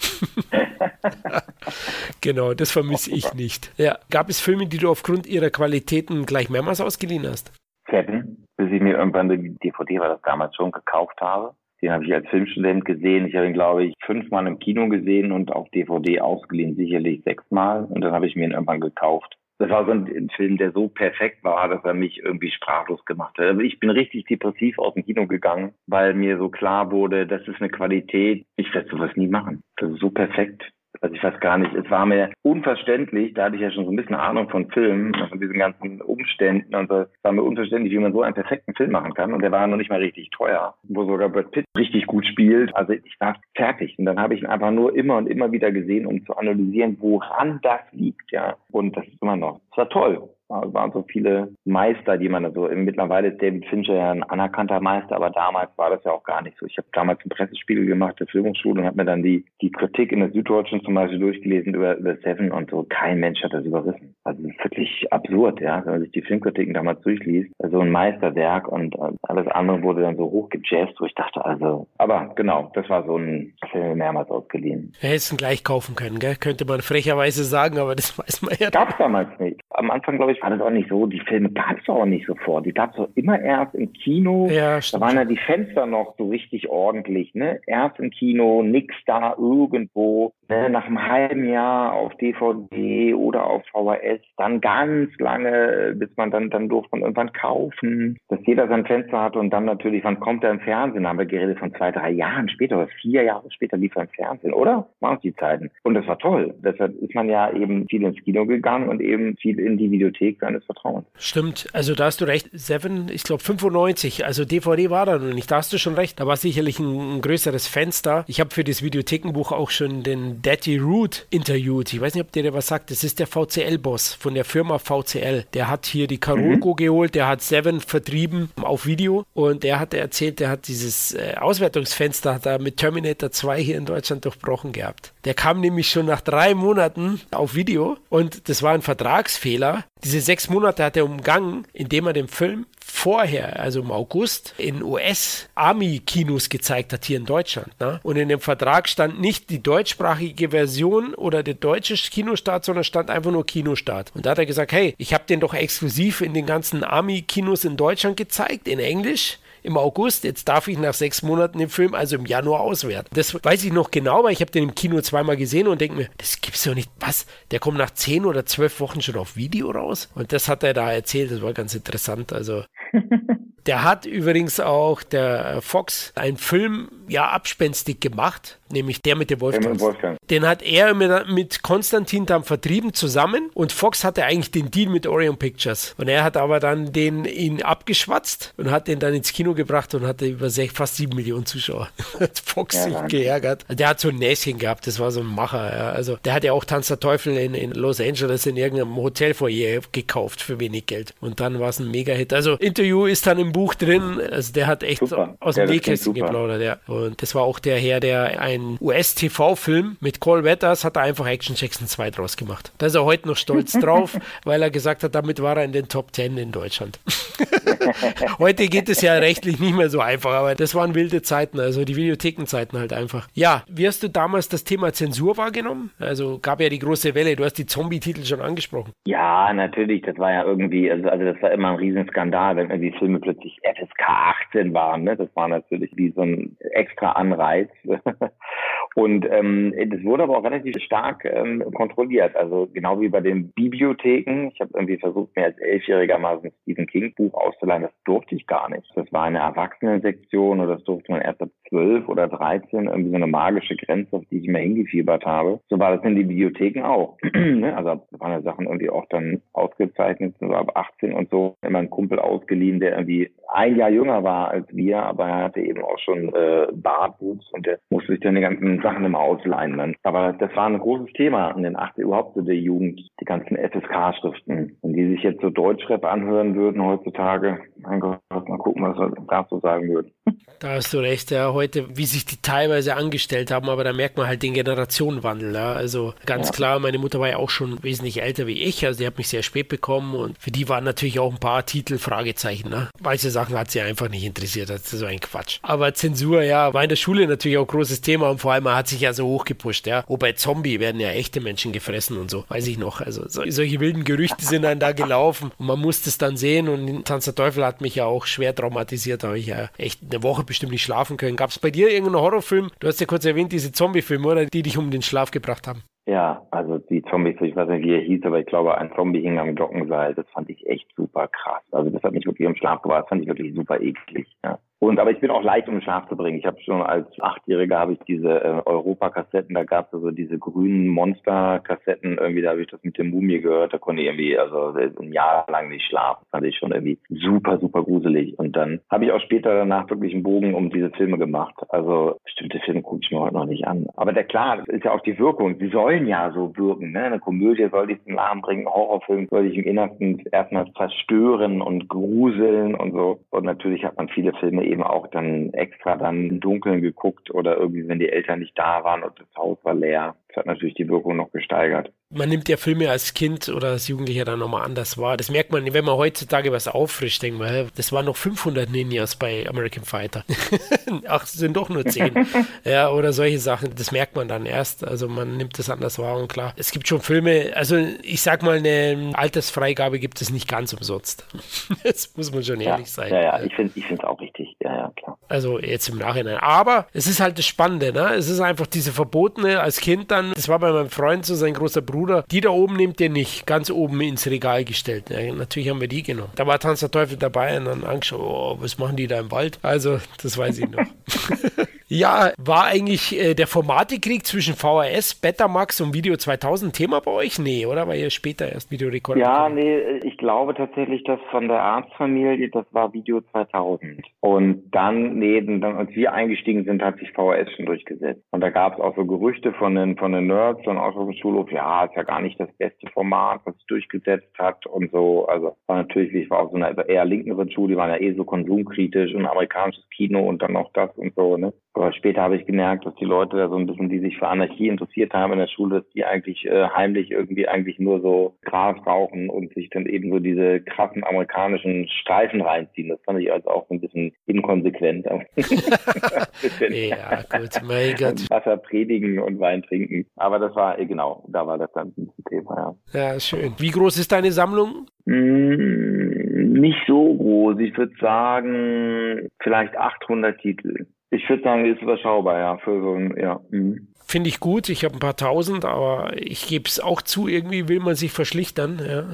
genau, das vermisse ich nicht. Ja, gab es Filme, die du aufgrund ihrer Qualitäten gleich mehrmals ausgeliehen hast? Seven, bis ich mir irgendwann eine DVD, war das damals schon, gekauft habe. Den habe ich als Filmstudent gesehen. Ich habe ihn, glaube ich, fünfmal im Kino gesehen und auf DVD ausgeliehen, sicherlich sechsmal. Und dann habe ich mir ihn irgendwann gekauft das war so ein, Film, der so perfekt war, dass er mich irgendwie sprachlos gemacht hat. Also ich bin richtig depressiv aus dem Kino gegangen, weil mir so klar wurde, das ist eine Qualität, ich werde sowas nie machen. Das ist so perfekt. Also ich weiß gar nicht, es war mir unverständlich, da hatte ich ja schon so ein bisschen Ahnung von Filmen, von diesen ganzen Umständen und so, es war mir unverständlich, wie man so einen perfekten Film machen kann und der war noch nicht mal richtig teuer, wo sogar Brad Pitt richtig gut spielt. Also ich war fertig und dann habe ich ihn einfach nur immer und immer wieder gesehen, um zu analysieren, woran das liegt, ja. Und das ist immer noch, es war toll waren so viele Meister, die man so, mittlerweile ist David Fincher ja ein anerkannter Meister, aber damals war das ja auch gar nicht so. Ich habe damals einen Pressespiegel gemacht der Filmhochschule und habe mir dann die, die Kritik in der Süddeutschen zum Beispiel durchgelesen über, über Seven und so. Kein Mensch hat das überrissen. Also das ist wirklich absurd, ja, wenn man sich die Filmkritiken damals durchliest. Also ein Meisterwerk und alles andere wurde dann so hochgejazzt, wo ich dachte, also, aber genau, das war so ein Film mehrmals ausgeliehen. Wir hätten gleich kaufen können, gell? könnte man frecherweise sagen, aber das weiß man ja. Gab's damals nicht. Am Anfang, glaube ich, war das auch nicht so. Die Filme gab es auch nicht sofort. Die gab es immer erst im Kino. Ja, da waren ja die Fenster noch so richtig ordentlich. Ne? Erst im Kino, nix da irgendwo. Ne? Nach einem halben Jahr auf DVD oder auf VHS. Dann ganz lange, bis man dann, dann durfte man irgendwann kaufen. Dass jeder sein Fenster hatte und dann natürlich, wann kommt er im Fernsehen? Da haben wir geredet von zwei, drei Jahren später oder vier Jahre später lief er im Fernsehen, oder? Waren es die Zeiten. Und das war toll. Deshalb ist man ja eben viel ins Kino gegangen und eben viel in die Videothek seines Vertrauens. Stimmt, also da hast du recht. Seven, ich glaube 95, also DVD war da noch nicht, da hast du schon recht. Da war sicherlich ein, ein größeres Fenster. Ich habe für das Videothekenbuch auch schon den Daddy Root interviewt. Ich weiß nicht, ob der dir was sagt. Das ist der VCL-Boss von der Firma VCL. Der hat hier die Karolko mhm. geholt, der hat Seven vertrieben auf Video und der hat erzählt, der hat dieses äh, Auswertungsfenster da mit Terminator 2 hier in Deutschland durchbrochen gehabt. Der kam nämlich schon nach drei Monaten auf Video und das war ein Vertragsfehler. Diese sechs Monate hat er umgangen, indem er den Film vorher, also im August, in US-Army-Kinos gezeigt hat hier in Deutschland. Ne? Und in dem Vertrag stand nicht die deutschsprachige Version oder der deutsche Kinostart, sondern stand einfach nur Kinostart. Und da hat er gesagt, hey, ich habe den doch exklusiv in den ganzen Army-Kinos in Deutschland gezeigt, in Englisch im August. Jetzt darf ich nach sechs Monaten den Film also im Januar auswerten. Das weiß ich noch genau, weil ich habe den im Kino zweimal gesehen und denke mir, das gibt's doch nicht. Was? Der kommt nach zehn oder zwölf Wochen schon auf Video raus? Und das hat er da erzählt. Das war ganz interessant. Also Der hat übrigens auch der Fox einen Film ja abspenstig gemacht, nämlich der mit dem Wolfgang. Wolfgang. Den hat er mit, mit Konstantin dann vertrieben zusammen und Fox hatte eigentlich den Deal mit Orion Pictures. Und er hat aber dann den ihn abgeschwatzt und hat den dann ins Kino gebracht und hatte über fast sieben Millionen Zuschauer. hat Fox ja, sich geärgert. Der hat so ein Näschen gehabt, das war so ein Macher. Ja. Also der hat ja auch Tanz der Teufel in, in Los Angeles in irgendeinem Hotelfoyer gekauft für wenig Geld. Und dann war es ein Mega-Hit. Also Interview ist dann im Buch drin. Also der hat echt super. aus dem Nähkästchen geplaudert. Ja. Und das war auch der Herr, der einen US-TV-Film mit Cole Wetters hat er einfach Action Jackson 2 draus gemacht. Da ist er heute noch stolz drauf, weil er gesagt hat, damit war er in den Top 10 in Deutschland. Heute geht es ja rechtlich nicht mehr so einfach, aber das waren wilde Zeiten, also die Videothekenzeiten halt einfach. Ja, wie hast du damals das Thema Zensur wahrgenommen? Also gab ja die große Welle, du hast die Zombie-Titel schon angesprochen. Ja, natürlich, das war ja irgendwie, also, also das war immer ein Riesenskandal, wenn irgendwie Filme plötzlich FSK 18 waren. Ne? Das war natürlich wie so ein extra Anreiz. Und ähm, das wurde aber auch relativ stark ähm, kontrolliert. Also genau wie bei den Bibliotheken. Ich habe irgendwie versucht, mir als Elfjähriger mal so ein Stephen King Buch auszuleihen. Das durfte ich gar nicht. Das war eine Erwachsenensektion oder das durfte man erst ab zwölf oder dreizehn. Irgendwie so eine magische Grenze, auf die ich immer hingefiebert habe. So war das in den Bibliotheken auch. Ne? also waren ja Sachen irgendwie auch dann ausgezeichnet, so ab 18 und so. Immer ein Kumpel ausgeliehen, der irgendwie ein Jahr jünger war als wir, aber er hatte eben auch schon äh, Bartwuchs und der musste sich dann die ganzen Sachen immer ausleihen. Dann. Aber das war ein großes Thema in den 80 überhaupt so der Jugend, die ganzen FSK-Schriften. Wenn die sich jetzt so Deutschrap anhören würden heutzutage, mein Gott, mal gucken, was wir dazu sagen würden. Da hast du recht, ja, heute, wie sich die teilweise angestellt haben, aber da merkt man halt den Generationenwandel, ja. Also ganz ja. klar, meine Mutter war ja auch schon wesentlich älter wie ich, also die hat mich sehr spät bekommen und für die waren natürlich auch ein paar Titel Fragezeichen, ne? Manche Sachen hat sie einfach nicht interessiert, das ist so ein Quatsch. Aber Zensur, ja, war in der Schule natürlich auch ein großes Thema und vor allem man hat sich ja so hochgepusht, ja. Oh, bei Zombie werden ja echte Menschen gefressen und so, weiß ich noch. Also so, solche wilden Gerüchte sind dann da gelaufen und man musste es dann sehen und Tanz der Teufel hat mich ja auch schwer traumatisiert, da habe ich ja echt eine Woche bestimmt nicht schlafen können. Gab es bei dir irgendeinen Horrorfilm? Du hast ja kurz erwähnt, diese Zombie-Filme, oder? Die dich um den Schlaf gebracht haben. Ja, also die Zombies, ich weiß nicht, wie er hieß, aber ich glaube, ein Zombie hing am Glockenseil. Das fand ich echt super krass. Also das hat mich wirklich im Schlaf gebracht. Das fand ich wirklich super eklig. Ja. Und aber ich bin auch leicht, um den Schlaf zu bringen. Ich habe schon als Achtjähriger habe ich diese äh, Europa-Kassetten, da gab es also diese grünen Monster-Kassetten, irgendwie, da habe ich das mit der Mumie gehört, da konnte ich irgendwie also ein Jahr lang nicht schlafen. Das fand ich schon irgendwie super, super gruselig. Und dann habe ich auch später danach wirklich einen Bogen um diese Filme gemacht. Also bestimmte Filme gucke ich mir heute noch nicht an. Aber der klar, ist ja auch die Wirkung. Sie sollen ja so wirken. Ne? Eine Komödie soll dich zum Lachen bringen, Horrorfilm soll dich im Innersten erstmal zerstören und gruseln und so. Und natürlich hat man viele Filme eben auch dann extra dann im Dunkeln geguckt oder irgendwie, wenn die Eltern nicht da waren und das Haus war leer. Das hat natürlich die Wirkung noch gesteigert. Man nimmt ja Filme als Kind oder als Jugendlicher dann nochmal anders wahr. Das merkt man, wenn man heutzutage was auffrischt, denkt man, das waren noch 500 Ninjas bei American Fighter. Ach, sind doch nur 10. ja, oder solche Sachen. Das merkt man dann erst. Also man nimmt das anders wahr und klar. Es gibt schon Filme, also ich sag mal, eine Altersfreigabe gibt es nicht ganz umsonst. das muss man schon ehrlich ja, sein. Ja, ja, ich finde es auch richtig. Also jetzt im Nachhinein. Aber es ist halt das Spannende, ne? Es ist einfach diese verbotene als Kind dann, das war bei meinem Freund so sein großer Bruder, die da oben nimmt der nicht, ganz oben ins Regal gestellt. Ja, natürlich haben wir die genommen. Da war Tanz der Teufel dabei und dann angeschaut, oh, was machen die da im Wald? Also, das weiß ich noch. Ja, war eigentlich äh, der Formatekrieg zwischen VHS, Betamax und Video 2000 Thema bei euch? Nee, oder? War ihr später erst Videorekorder? Ja, bekommen? nee, ich glaube tatsächlich, dass von der Arztfamilie, das war Video 2000. Und dann, nee, dann, als wir eingestiegen sind, hat sich VHS schon durchgesetzt. Und da gab es auch so Gerüchte von den, von den Nerds und auch vom Schulhof, ja, ist ja gar nicht das beste Format, was sich durchgesetzt hat und so. Also war natürlich, ich war auf so einer eher linkeren Schule, die waren ja eh so konsumkritisch und amerikanisches Kino und dann noch das und so, ne? Aber später habe ich gemerkt, dass die Leute da so ein bisschen, die sich für Anarchie interessiert haben in der Schule, dass die eigentlich äh, heimlich irgendwie eigentlich nur so Gras rauchen und sich dann eben so diese krassen amerikanischen Streifen reinziehen. Das fand ich als auch so ein bisschen inkonsequent. bisschen, ja, gut, mein Gott. Wasser predigen und Wein trinken. Aber das war, äh, genau, da war das dann ein Thema, ja. Ja, schön. Wie groß ist deine Sammlung? Mm, nicht so groß. Ich würde sagen, vielleicht 800 Titel. Ich würde sagen, ist überschaubar, ja, für so ein, ja. Mhm. Finde ich gut. Ich habe ein paar tausend, aber ich gebe es auch zu, irgendwie will man sich verschlichtern. Ja.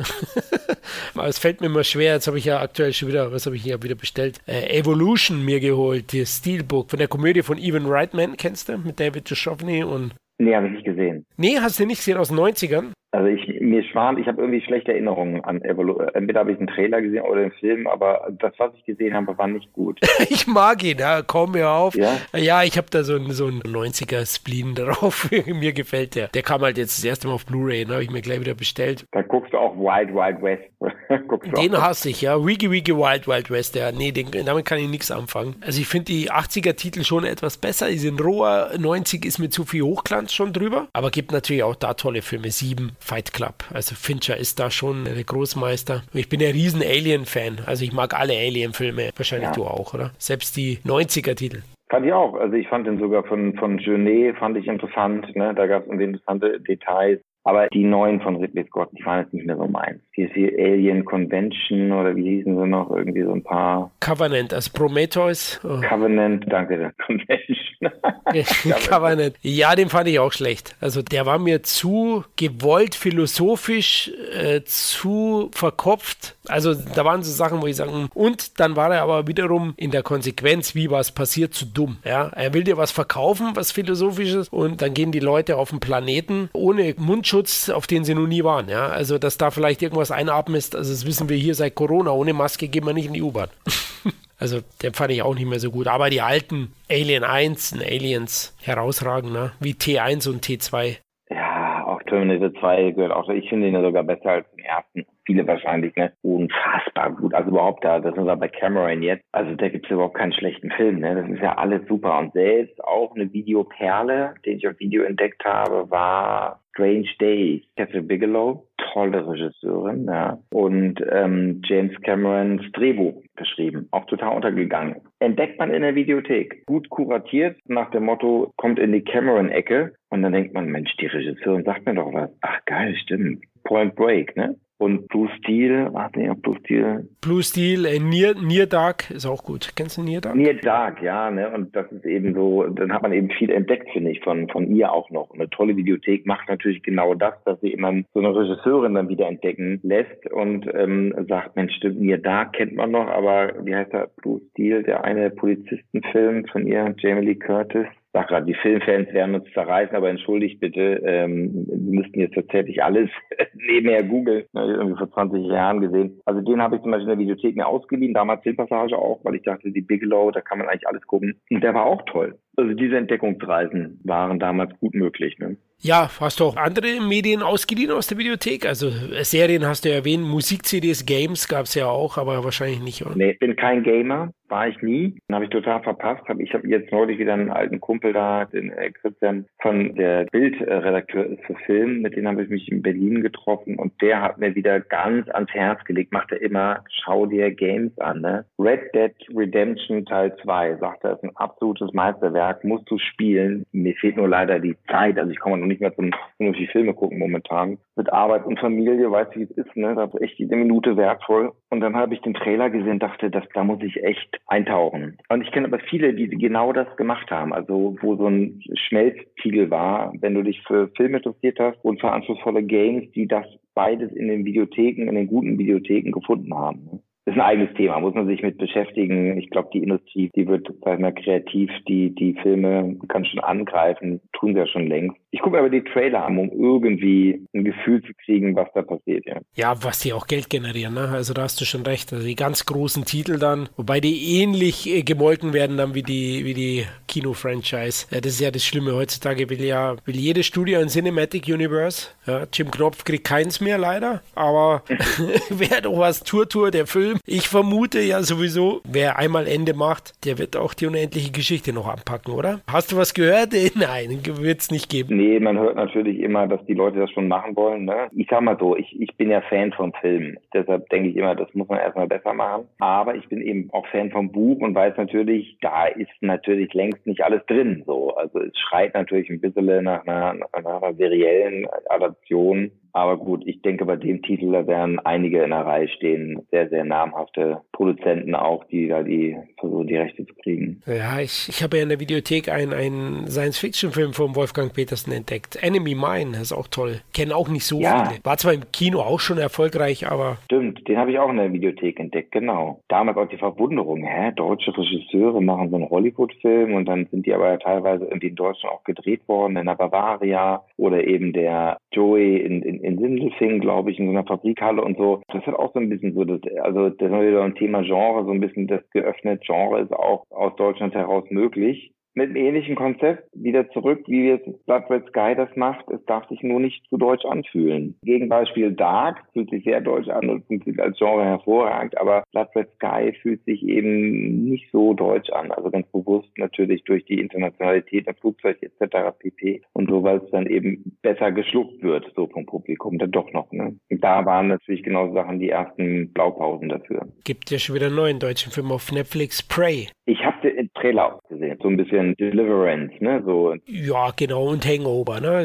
aber es fällt mir immer schwer. Jetzt habe ich ja aktuell schon wieder, was habe ich hier wieder bestellt? Äh, Evolution mir geholt, die Steelbook von der Komödie von Evan Reitman, kennst du? Mit David Duchovny und Nee, habe ich nicht gesehen. Nee, hast du nicht gesehen aus den 90ern? Also ich mir schwan, ich habe irgendwie schlechte Erinnerungen an Evolu Entweder habe ich einen Trailer gesehen oder den Film, aber das, was ich gesehen habe, war nicht gut. ich mag ihn, ja, komm mir auf. Ja, ja ich habe da so einen, so einen 90er-Spleen drauf. mir gefällt der. Der kam halt jetzt das erste Mal auf Blu-ray, ne? habe ich mir gleich wieder bestellt. Da guckst du auch Wild Wild West. den hasse ich, ja. Wiggy Wiggy Wild Wild West, ja. Nee, den, damit kann ich nichts anfangen. Also ich finde die 80er-Titel schon etwas besser. Die sind roher. 90 ist mir zu viel Hochglanz schon drüber. Aber gibt natürlich auch da tolle Filme. Sieben Fight Club. Also Fincher ist da schon der Großmeister. Ich bin ja riesen Alien-Fan. Also ich mag alle Alien-Filme. Wahrscheinlich ja. du auch, oder? Selbst die 90er-Titel. Fand ich auch. Also ich fand den sogar von, von Genet, fand ich interessant. Ne? Da gab es interessante Details. Aber die neuen von Ridley Scott, die waren jetzt nicht mehr so meins. Hier ist die Alien Convention oder wie hießen sie noch? Irgendwie so ein paar. Covenant, also Prometheus. Oh. Covenant, danke, Convention. Covenant. Ja, den fand ich auch schlecht. Also der war mir zu gewollt philosophisch, äh, zu verkopft. Also da waren so Sachen, wo ich sagen, und dann war er aber wiederum in der Konsequenz, wie was passiert, zu dumm. Ja, er will dir was verkaufen, was philosophisches, und dann gehen die Leute auf den Planeten ohne Mundschutz Mundschutz, auf den sie noch nie waren. Ja? Also, dass da vielleicht irgendwas einatmest, also das wissen wir hier seit Corona. Ohne Maske gehen wir nicht in die U-Bahn. also, den fand ich auch nicht mehr so gut. Aber die alten Alien 1 und Aliens herausragend, ne? wie T1 und T2. Ja, auch Terminator 2 gehört auch. Ich finde ihn sogar besser als den ersten viele wahrscheinlich, ne? Unfassbar gut. Also überhaupt da, das ist wir bei Cameron jetzt. Also da gibt es überhaupt keinen schlechten Film, ne? Das ist ja alles super. Und selbst auch eine Videoperle, den ich auf Video entdeckt habe, war Strange Days. Catherine Bigelow, tolle Regisseurin, ja. Und ähm, James Camerons Drehbuch geschrieben, auch total untergegangen. Entdeckt man in der Videothek. Gut kuratiert, nach dem Motto, kommt in die Cameron-Ecke. Und dann denkt man, Mensch, die Regisseurin sagt mir doch was. Ach geil, stimmt. Point Break, ne? Und Blue Steel, warte nicht, Blue Steel. Blue Steel, äh, Near, Near Dark ist auch gut. Kennst du Near Dark? Near Dark, ja, ne? Und das ist eben so, dann hat man eben viel entdeckt, finde ich, von, von ihr auch noch. Und eine tolle Videothek macht natürlich genau das, dass sie immer so eine Regisseurin dann wieder entdecken lässt und ähm, sagt, Mensch, stimmt, Near Dark kennt man noch, aber wie heißt der Blue Steel, der eine Polizistenfilm von ihr, Jamie Lee Curtis? Sag gerade, die Filmfans werden uns zerreißen, aber entschuldigt bitte, ähm, wir müssten jetzt tatsächlich alles nebenher googeln, irgendwie vor 20 Jahren gesehen. Also den habe ich zum Beispiel in der Videothek mir ausgeliehen, damals Filmpassage auch, weil ich dachte, die Bigelow, da kann man eigentlich alles gucken. Und der war auch toll. Also diese Entdeckungsreisen waren damals gut möglich. Ne? Ja, hast du auch andere Medien ausgeliehen aus der Videothek? Also äh, Serien hast du erwähnt, Musik-CDs, Games gab es ja auch, aber wahrscheinlich nicht, oder? Nee, bin kein Gamer, war ich nie. Den habe ich total verpasst. ich habe jetzt neulich wieder einen alten Kumpel da, den äh, Christian von der Bildredakteur ist für Film, mit dem habe ich mich in Berlin getroffen und der hat mir wieder ganz ans Herz gelegt, macht er immer, schau dir Games an. Ne? Red Dead Redemption Teil 2, sagt er, ist ein absolutes Meisterwerk, musst du spielen. Mir fehlt nur leider die Zeit, also ich komme noch nicht mehr zum vernünftig Filme gucken momentan. Mit Arbeit und Familie, weiß ich, wie es ist, ne? Da ist echt jede Minute wertvoll. Und dann habe ich den Trailer gesehen, dachte, das, da muss ich echt eintauchen. Und ich kenne aber viele, die genau das gemacht haben. Also wo so ein Schmelztiegel war, wenn du dich für Filme interessiert hast und für anspruchsvolle Games, die das beides in den Videotheken, in den guten Videotheken gefunden haben. Ne? ist ein eigenes Thema, muss man sich mit beschäftigen. Ich glaube, die Industrie, die wird, sag ich mal, kreativ, die, die Filme kann schon angreifen, tun sie ja schon längst. Ich gucke aber die Trailer an, um irgendwie ein Gefühl zu kriegen, was da passiert, ja. Ja, was die auch Geld generieren, ne? Also da hast du schon recht. Also die ganz großen Titel dann, wobei die ähnlich äh, gemolken werden dann wie die, wie die Kino-Franchise. Ja, das ist ja das Schlimme. Heutzutage will ja, will jedes Studio ein Cinematic Universe. Ja, Jim Knopf kriegt keins mehr leider, aber wer doch was Tour Tour, der Film ich vermute ja sowieso, wer einmal Ende macht, der wird auch die unendliche Geschichte noch anpacken, oder? Hast du was gehört? Nein, wird es nicht geben. Nee, man hört natürlich immer, dass die Leute das schon machen wollen. Ne? Ich sag mal so, ich, ich bin ja Fan von Filmen. Deshalb denke ich immer, das muss man erstmal besser machen. Aber ich bin eben auch Fan vom Buch und weiß natürlich, da ist natürlich längst nicht alles drin. So. Also es schreit natürlich ein bisschen nach einer, nach einer seriellen Adaption aber gut, ich denke, bei dem Titel, da werden einige in der Reihe stehen, sehr, sehr namhafte Produzenten auch, die da die versuchen, die Rechte zu kriegen. Ja, ich, ich habe ja in der Videothek einen, einen Science-Fiction-Film von Wolfgang Petersen entdeckt. Enemy Mine, ist auch toll. Kennen auch nicht so ja. viele. War zwar im Kino auch schon erfolgreich, aber. Stimmt, den habe ich auch in der Videothek entdeckt, genau. Damals auch die Verwunderung, hä? Deutsche Regisseure machen so einen Hollywood-Film und dann sind die aber teilweise irgendwie in Deutschland auch gedreht worden, in der Bavaria oder eben der Joey in, in, in Sindelfing, glaube ich, in so einer Fabrikhalle und so. Das hat auch so ein bisschen so, das, also das ein Thema Genre, so ein bisschen das geöffnet Genre ist auch aus Deutschland heraus möglich. Mit einem ähnlichen Konzept wieder zurück, wie jetzt Blood Red Sky das macht. Es darf sich nur nicht zu deutsch anfühlen. Gegenbeispiel Dark fühlt sich sehr deutsch an und funktioniert als Genre hervorragend, aber Blood Red Sky fühlt sich eben nicht so deutsch an. Also ganz bewusst natürlich durch die Internationalität im Flugzeug etc. pp. Und so, weil es dann eben besser geschluckt wird, so vom Publikum, dann doch noch. Ne? Da waren natürlich genau Sachen die ersten Blaupausen dafür. Gibt ja schon wieder einen neuen deutschen Film auf Netflix, Prey. Ich habe den Trailer auch gesehen, so ein bisschen Deliverance, ne? So. Ja, genau, und Hangover, ne?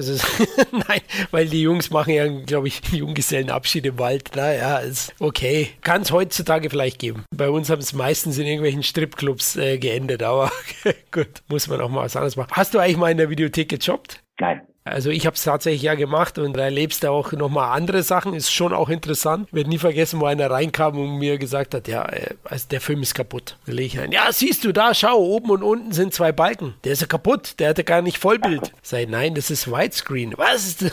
Nein, weil die Jungs machen ja, glaube ich, Junggesellenabschied im Wald. Naja, ist okay. Kann es heutzutage vielleicht geben. Bei uns haben es meistens in irgendwelchen Stripclubs äh, geendet, aber gut, muss man auch mal was anderes machen. Hast du eigentlich mal in der Videothek gejobbt? Nein. Also ich habe es tatsächlich ja gemacht und da erlebst du auch nochmal andere Sachen, ist schon auch interessant. Ich werde nie vergessen, wo einer reinkam und mir gesagt hat, ja, äh, also der Film ist kaputt. Da lege ich ein, ja, siehst du da, schau, oben und unten sind zwei Balken. Der ist ja kaputt, der hatte gar nicht Vollbild. Sei nein, das ist Widescreen. Was?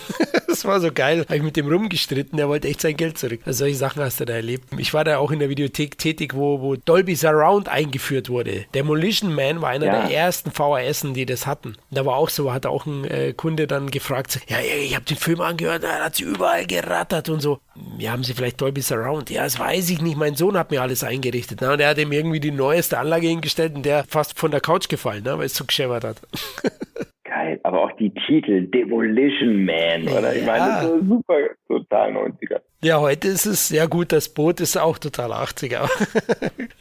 Das war so geil. Habe ich mit dem rumgestritten, der wollte echt sein Geld zurück. Also solche Sachen hast du da erlebt. Ich war da auch in der Videothek tätig, wo, wo Dolby Surround eingeführt wurde. Demolition Man war einer ja. der ersten VHSen, die das hatten. Da war auch so, hat auch ein äh, Kunde dann gefragt, ja, ich habe den Film angehört, da hat sie überall gerattert und so. Ja, haben sie vielleicht Dolby Surround? Ja, das weiß ich nicht. Mein Sohn hat mir alles eingerichtet. Ne? Und er hat ihm irgendwie die neueste Anlage hingestellt und der fast von der Couch gefallen, ne? weil es so gescheppert hat. Geil, aber auch die Titel Demolition Man, oder? Ich meine, das ist super, total 90er. Ja, heute ist es, ja gut, das Boot ist auch total 80er.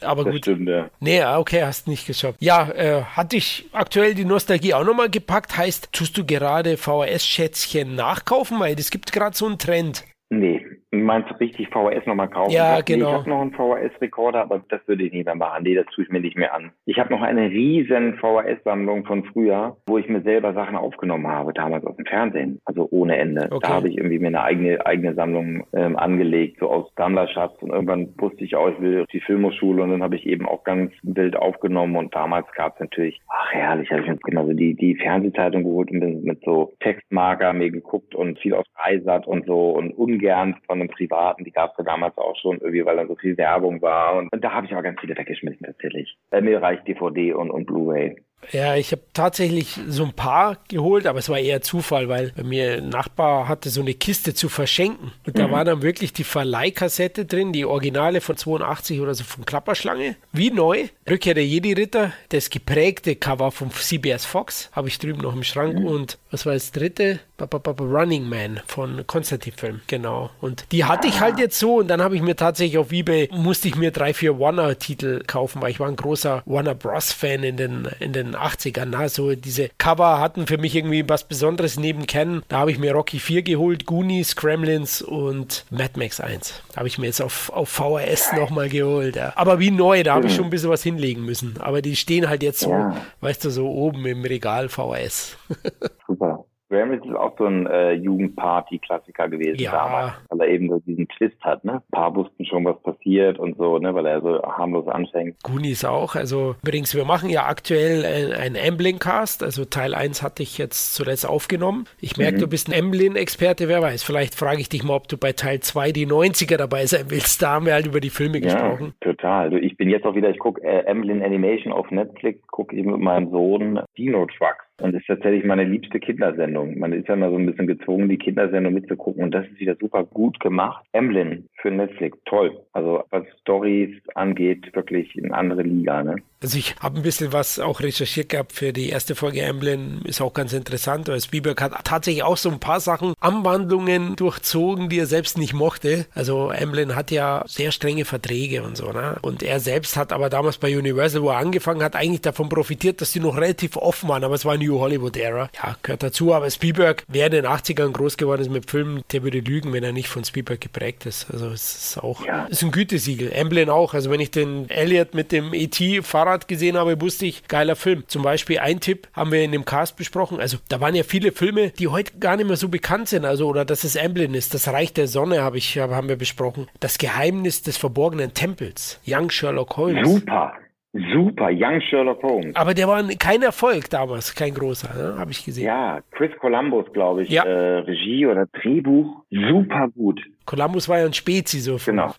aber das gut. Stimmt, ja. Nee, okay, hast nicht geschafft. Ja, äh, hat dich aktuell die Nostalgie auch nochmal gepackt? Heißt, tust du gerade VHS-Schätzchen nachkaufen? Weil es gibt gerade so einen Trend. Nee, Meinst du richtig VHS nochmal kaufen? Ja, ich genau. ich habe noch einen VHS-Rekorder, aber das würde ich nicht mehr machen. Nee, das tue ich mir nicht mehr an. Ich habe noch eine riesen VHS-Sammlung von früher, wo ich mir selber Sachen aufgenommen habe, damals aus dem Fernsehen. Also ohne Ende. Okay. Da habe ich irgendwie mir eine eigene, eigene Sammlung ähm, angelegt, so aus Sammlerschatz. Und irgendwann wusste ich auch, ich will die Filmhochschule und dann habe ich eben auch ganz wild aufgenommen. Und damals gab es natürlich, ach herrlich, habe ich mir genau so die, die Fernsehzeitung geholt und bin mit so Textmarker mir geguckt und viel auf Dreisat und so und ungern von von einem privaten, die gab es ja damals auch schon irgendwie, weil da so viel Werbung war. Und, und da habe ich auch ganz viele weggeschmissen tatsächlich. Äh, mir reicht DVD und, und Blu-ray. Ja, ich habe tatsächlich so ein paar geholt, aber es war eher Zufall, weil bei mir ein Nachbar hatte so eine Kiste zu verschenken. Und da mhm. war dann wirklich die Verleihkassette drin, die Originale von 82 oder so von Klapperschlange. Wie neu. Rückkehr der Jedi-Ritter, das geprägte Cover von CBS Fox, habe ich drüben noch im Schrank. Mhm. Und was war das dritte? Running Man von Konstantin-Film, genau. Und die hatte ich halt jetzt so und dann habe ich mir tatsächlich auf Ebay, musste ich mir drei, vier Warner-Titel kaufen, weil ich war ein großer Warner Bros-Fan in den, in den 80ern. Na, so diese Cover hatten für mich irgendwie was Besonderes neben Ken. Da habe ich mir Rocky 4 geholt, Goonies, Kremlins und Mad Max 1. Habe ich mir jetzt auf, auf VHS nochmal geholt. Ja. Aber wie neu, da habe ich schon ein bisschen was hinlegen müssen. Aber die stehen halt jetzt so, ja. weißt du, so oben im Regal VHS. Super. Gremlins ist auch so ein äh, Jugendparty-Klassiker gewesen ja. damals, weil er eben so diesen Twist hat, ne? Ein paar wussten schon, was passiert und so, ne? Weil er so harmlos anfängt. Goonies auch, also übrigens, wir machen ja aktuell ein, ein Amblin-Cast, also Teil 1 hatte ich jetzt zuletzt aufgenommen. Ich merke, mhm. du bist ein Amblin-Experte, wer weiß, vielleicht frage ich dich mal, ob du bei Teil 2 die 90er dabei sein willst, da haben wir halt über die Filme ja, gesprochen. Total. Also ich bin jetzt auch wieder, ich gucke äh, Amblin Animation auf Netflix, gucke ich mit meinem Sohn Dino Trucks und das ist tatsächlich meine liebste Kindersendung. Man ist ja immer so ein bisschen gezwungen, die Kindersendung mitzugucken. Und das ist wieder super gut gemacht. Emblem für Netflix, toll. Also was Stories angeht, wirklich eine andere Liga. Ne? Also ich habe ein bisschen was auch recherchiert gehabt für die erste Folge Emblem. Ist auch ganz interessant, weil Spielberg hat tatsächlich auch so ein paar Sachen, Anwandlungen durchzogen, die er selbst nicht mochte. Also Emblem hat ja sehr strenge Verträge und so. Ne? Und er selbst hat aber damals bei Universal, wo er angefangen hat, eigentlich davon profitiert, dass die noch relativ offen waren. Aber es war eine New Hollywood Era. Ja, gehört dazu. Aber Spielberg, wer in den 80ern groß geworden ist mit Filmen, der würde lügen, wenn er nicht von Spielberg geprägt ist. Also es ist auch, ja. ist ein Gütesiegel. Emblem auch. Also wenn ich den Elliot mit dem ET-Fahrrad gesehen habe, wusste ich, geiler Film. Zum Beispiel ein Tipp haben wir in dem Cast besprochen. Also da waren ja viele Filme, die heute gar nicht mehr so bekannt sind. Also oder dass es Emblem ist. Das Reich der Sonne habe ich, haben wir besprochen. Das Geheimnis des verborgenen Tempels. Young Sherlock Holmes. Super. Super, Young Sherlock Holmes. Aber der war kein Erfolg damals, kein großer, ne? habe ich gesehen. Ja, Chris Columbus, glaube ich, Ja. äh, Regie oder Drehbuch, super gut. Columbus war ja ein Spezi so. Genau.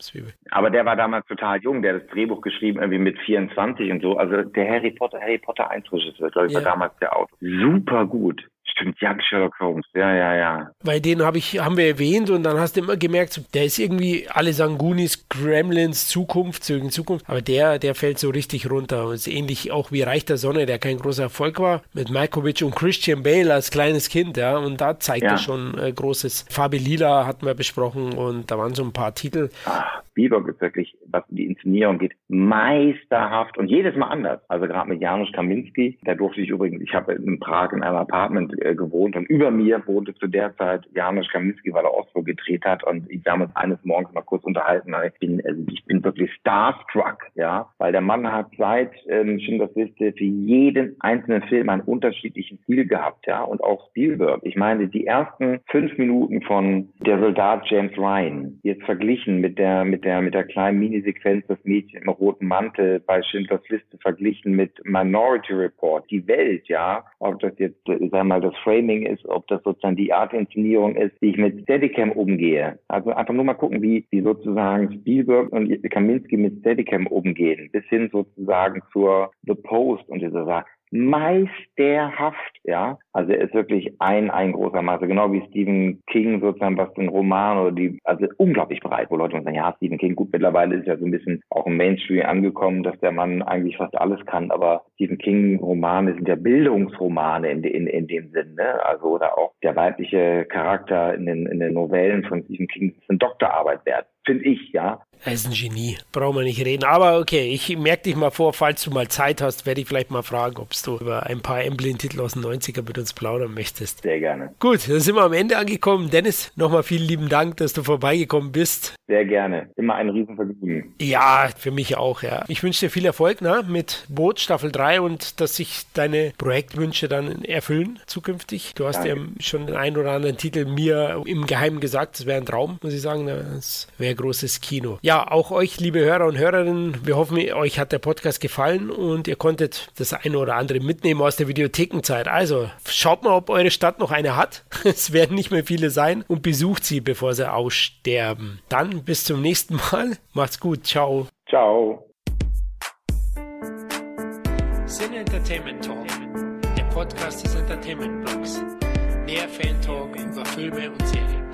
Aber der war damals total jung, der hat das Drehbuch geschrieben, irgendwie mit 24 und so. Also der Harry Potter, Harry Potter 1 Regisseur, glaube ich, Ja. war damals der Autor. Super gut. Stimmt, Young Sherlock Holmes, ja, ja, ja. Weil den hab ich, haben wir erwähnt und dann hast du immer gemerkt, der ist irgendwie, alle sagen Goonies, Gremlins, Zukunft, in Zukunft, aber der, der fällt so richtig runter. Und ist ähnlich auch wie Reich der Sonne, der kein großer Erfolg war, mit Malkovich und Christian Bale als kleines Kind, ja, und da zeigt Ja. er schon äh, großes. Fabi Lila hatten wir besprochen und da waren so ein paar Titel. Ach, Spielberg ist wirklich, was die Inszenierung geht, meisterhaft und jedes Mal anders. Also gerade mit Janusz Kaminski, da durfte ich übrigens, ich habe in Prag in einem Apartment äh, gewohnt und über mir wohnte zu der Zeit Janusz Kaminski, weil er Oslo gedreht hat und ich damals eines Morgens mal kurz unterhalten. Ich bin, also ich bin wirklich starstruck, ja, weil der Mann hat seit ähm, Schindlers Liste für jeden einzelnen Film einen unterschiedlichen Stil gehabt, ja, und auch Spielberg. Ich meine, die ersten fünf Minuten von Der Soldat James Ryan, jetzt verglichen mit der, mit der, mit der kleinen Minisequenz des Mädchen im roten Mantel bei Schindlers Liste verglichen mit Minority Report, die Welt, ja, ob das jetzt, äh, sag mal, das Framing ist, ob das sozusagen die Art der Inszenierung ist, wie ich mit Steadicam umgehe. Also einfach nur mal gucken, wie, wie sozusagen Spielberg und Kaminski mit Steadicam umgehen, bis hin sozusagen zur The Post und dieser Sache meisterhaft, ja. Also er ist wirklich ein, ein großer Meister, genau wie Stephen King sozusagen, was den Roman oder die, also unglaublich breit, wo Leute sagen, ja, Stephen King, gut, mittlerweile ist ja so ein bisschen auch im Mainstream angekommen, dass der Mann eigentlich fast alles kann, aber Stephen King Romane sind ja Bildungsromane in, in, in dem Sinn, ne? Also, oder auch der weibliche Charakter in den, in den Novellen von Stephen King ist eine Doktorarbeit wert. Finde ich, ja. Er ist ein Genie, brauchen wir nicht reden. Aber okay, ich merke dich mal vor, falls du mal Zeit hast, werde ich vielleicht mal fragen, ob du über ein paar Emblem-Titel aus den 90er mit uns plaudern möchtest. Sehr gerne. Gut, dann sind wir am Ende angekommen. Dennis, nochmal vielen lieben Dank, dass du vorbeigekommen bist. Sehr gerne. Immer ein Riesenvergnügen. Ja, für mich auch, ja. Ich wünsche dir viel Erfolg ne, mit Boot Staffel 3 und dass sich deine Projektwünsche dann erfüllen zukünftig. Du hast Danke. ja schon den einen oder anderen Titel mir im Geheimen gesagt, das wäre ein Traum, muss ich sagen. Das wäre großes Kino. Ja, auch euch, liebe Hörer und Hörerinnen, wir hoffen, euch hat der Podcast gefallen und ihr konntet das eine oder andere mitnehmen aus der Videothekenzeit. Also schaut mal, ob eure Stadt noch eine hat. Es werden nicht mehr viele sein und besucht sie, bevor sie aussterben. Dann bis zum nächsten Mal. Macht's gut. Ciao. Ciao. Sin Entertainment Talk, der Podcast des Entertainment Blogs. Mehr Fan Talk über Filme und Serien.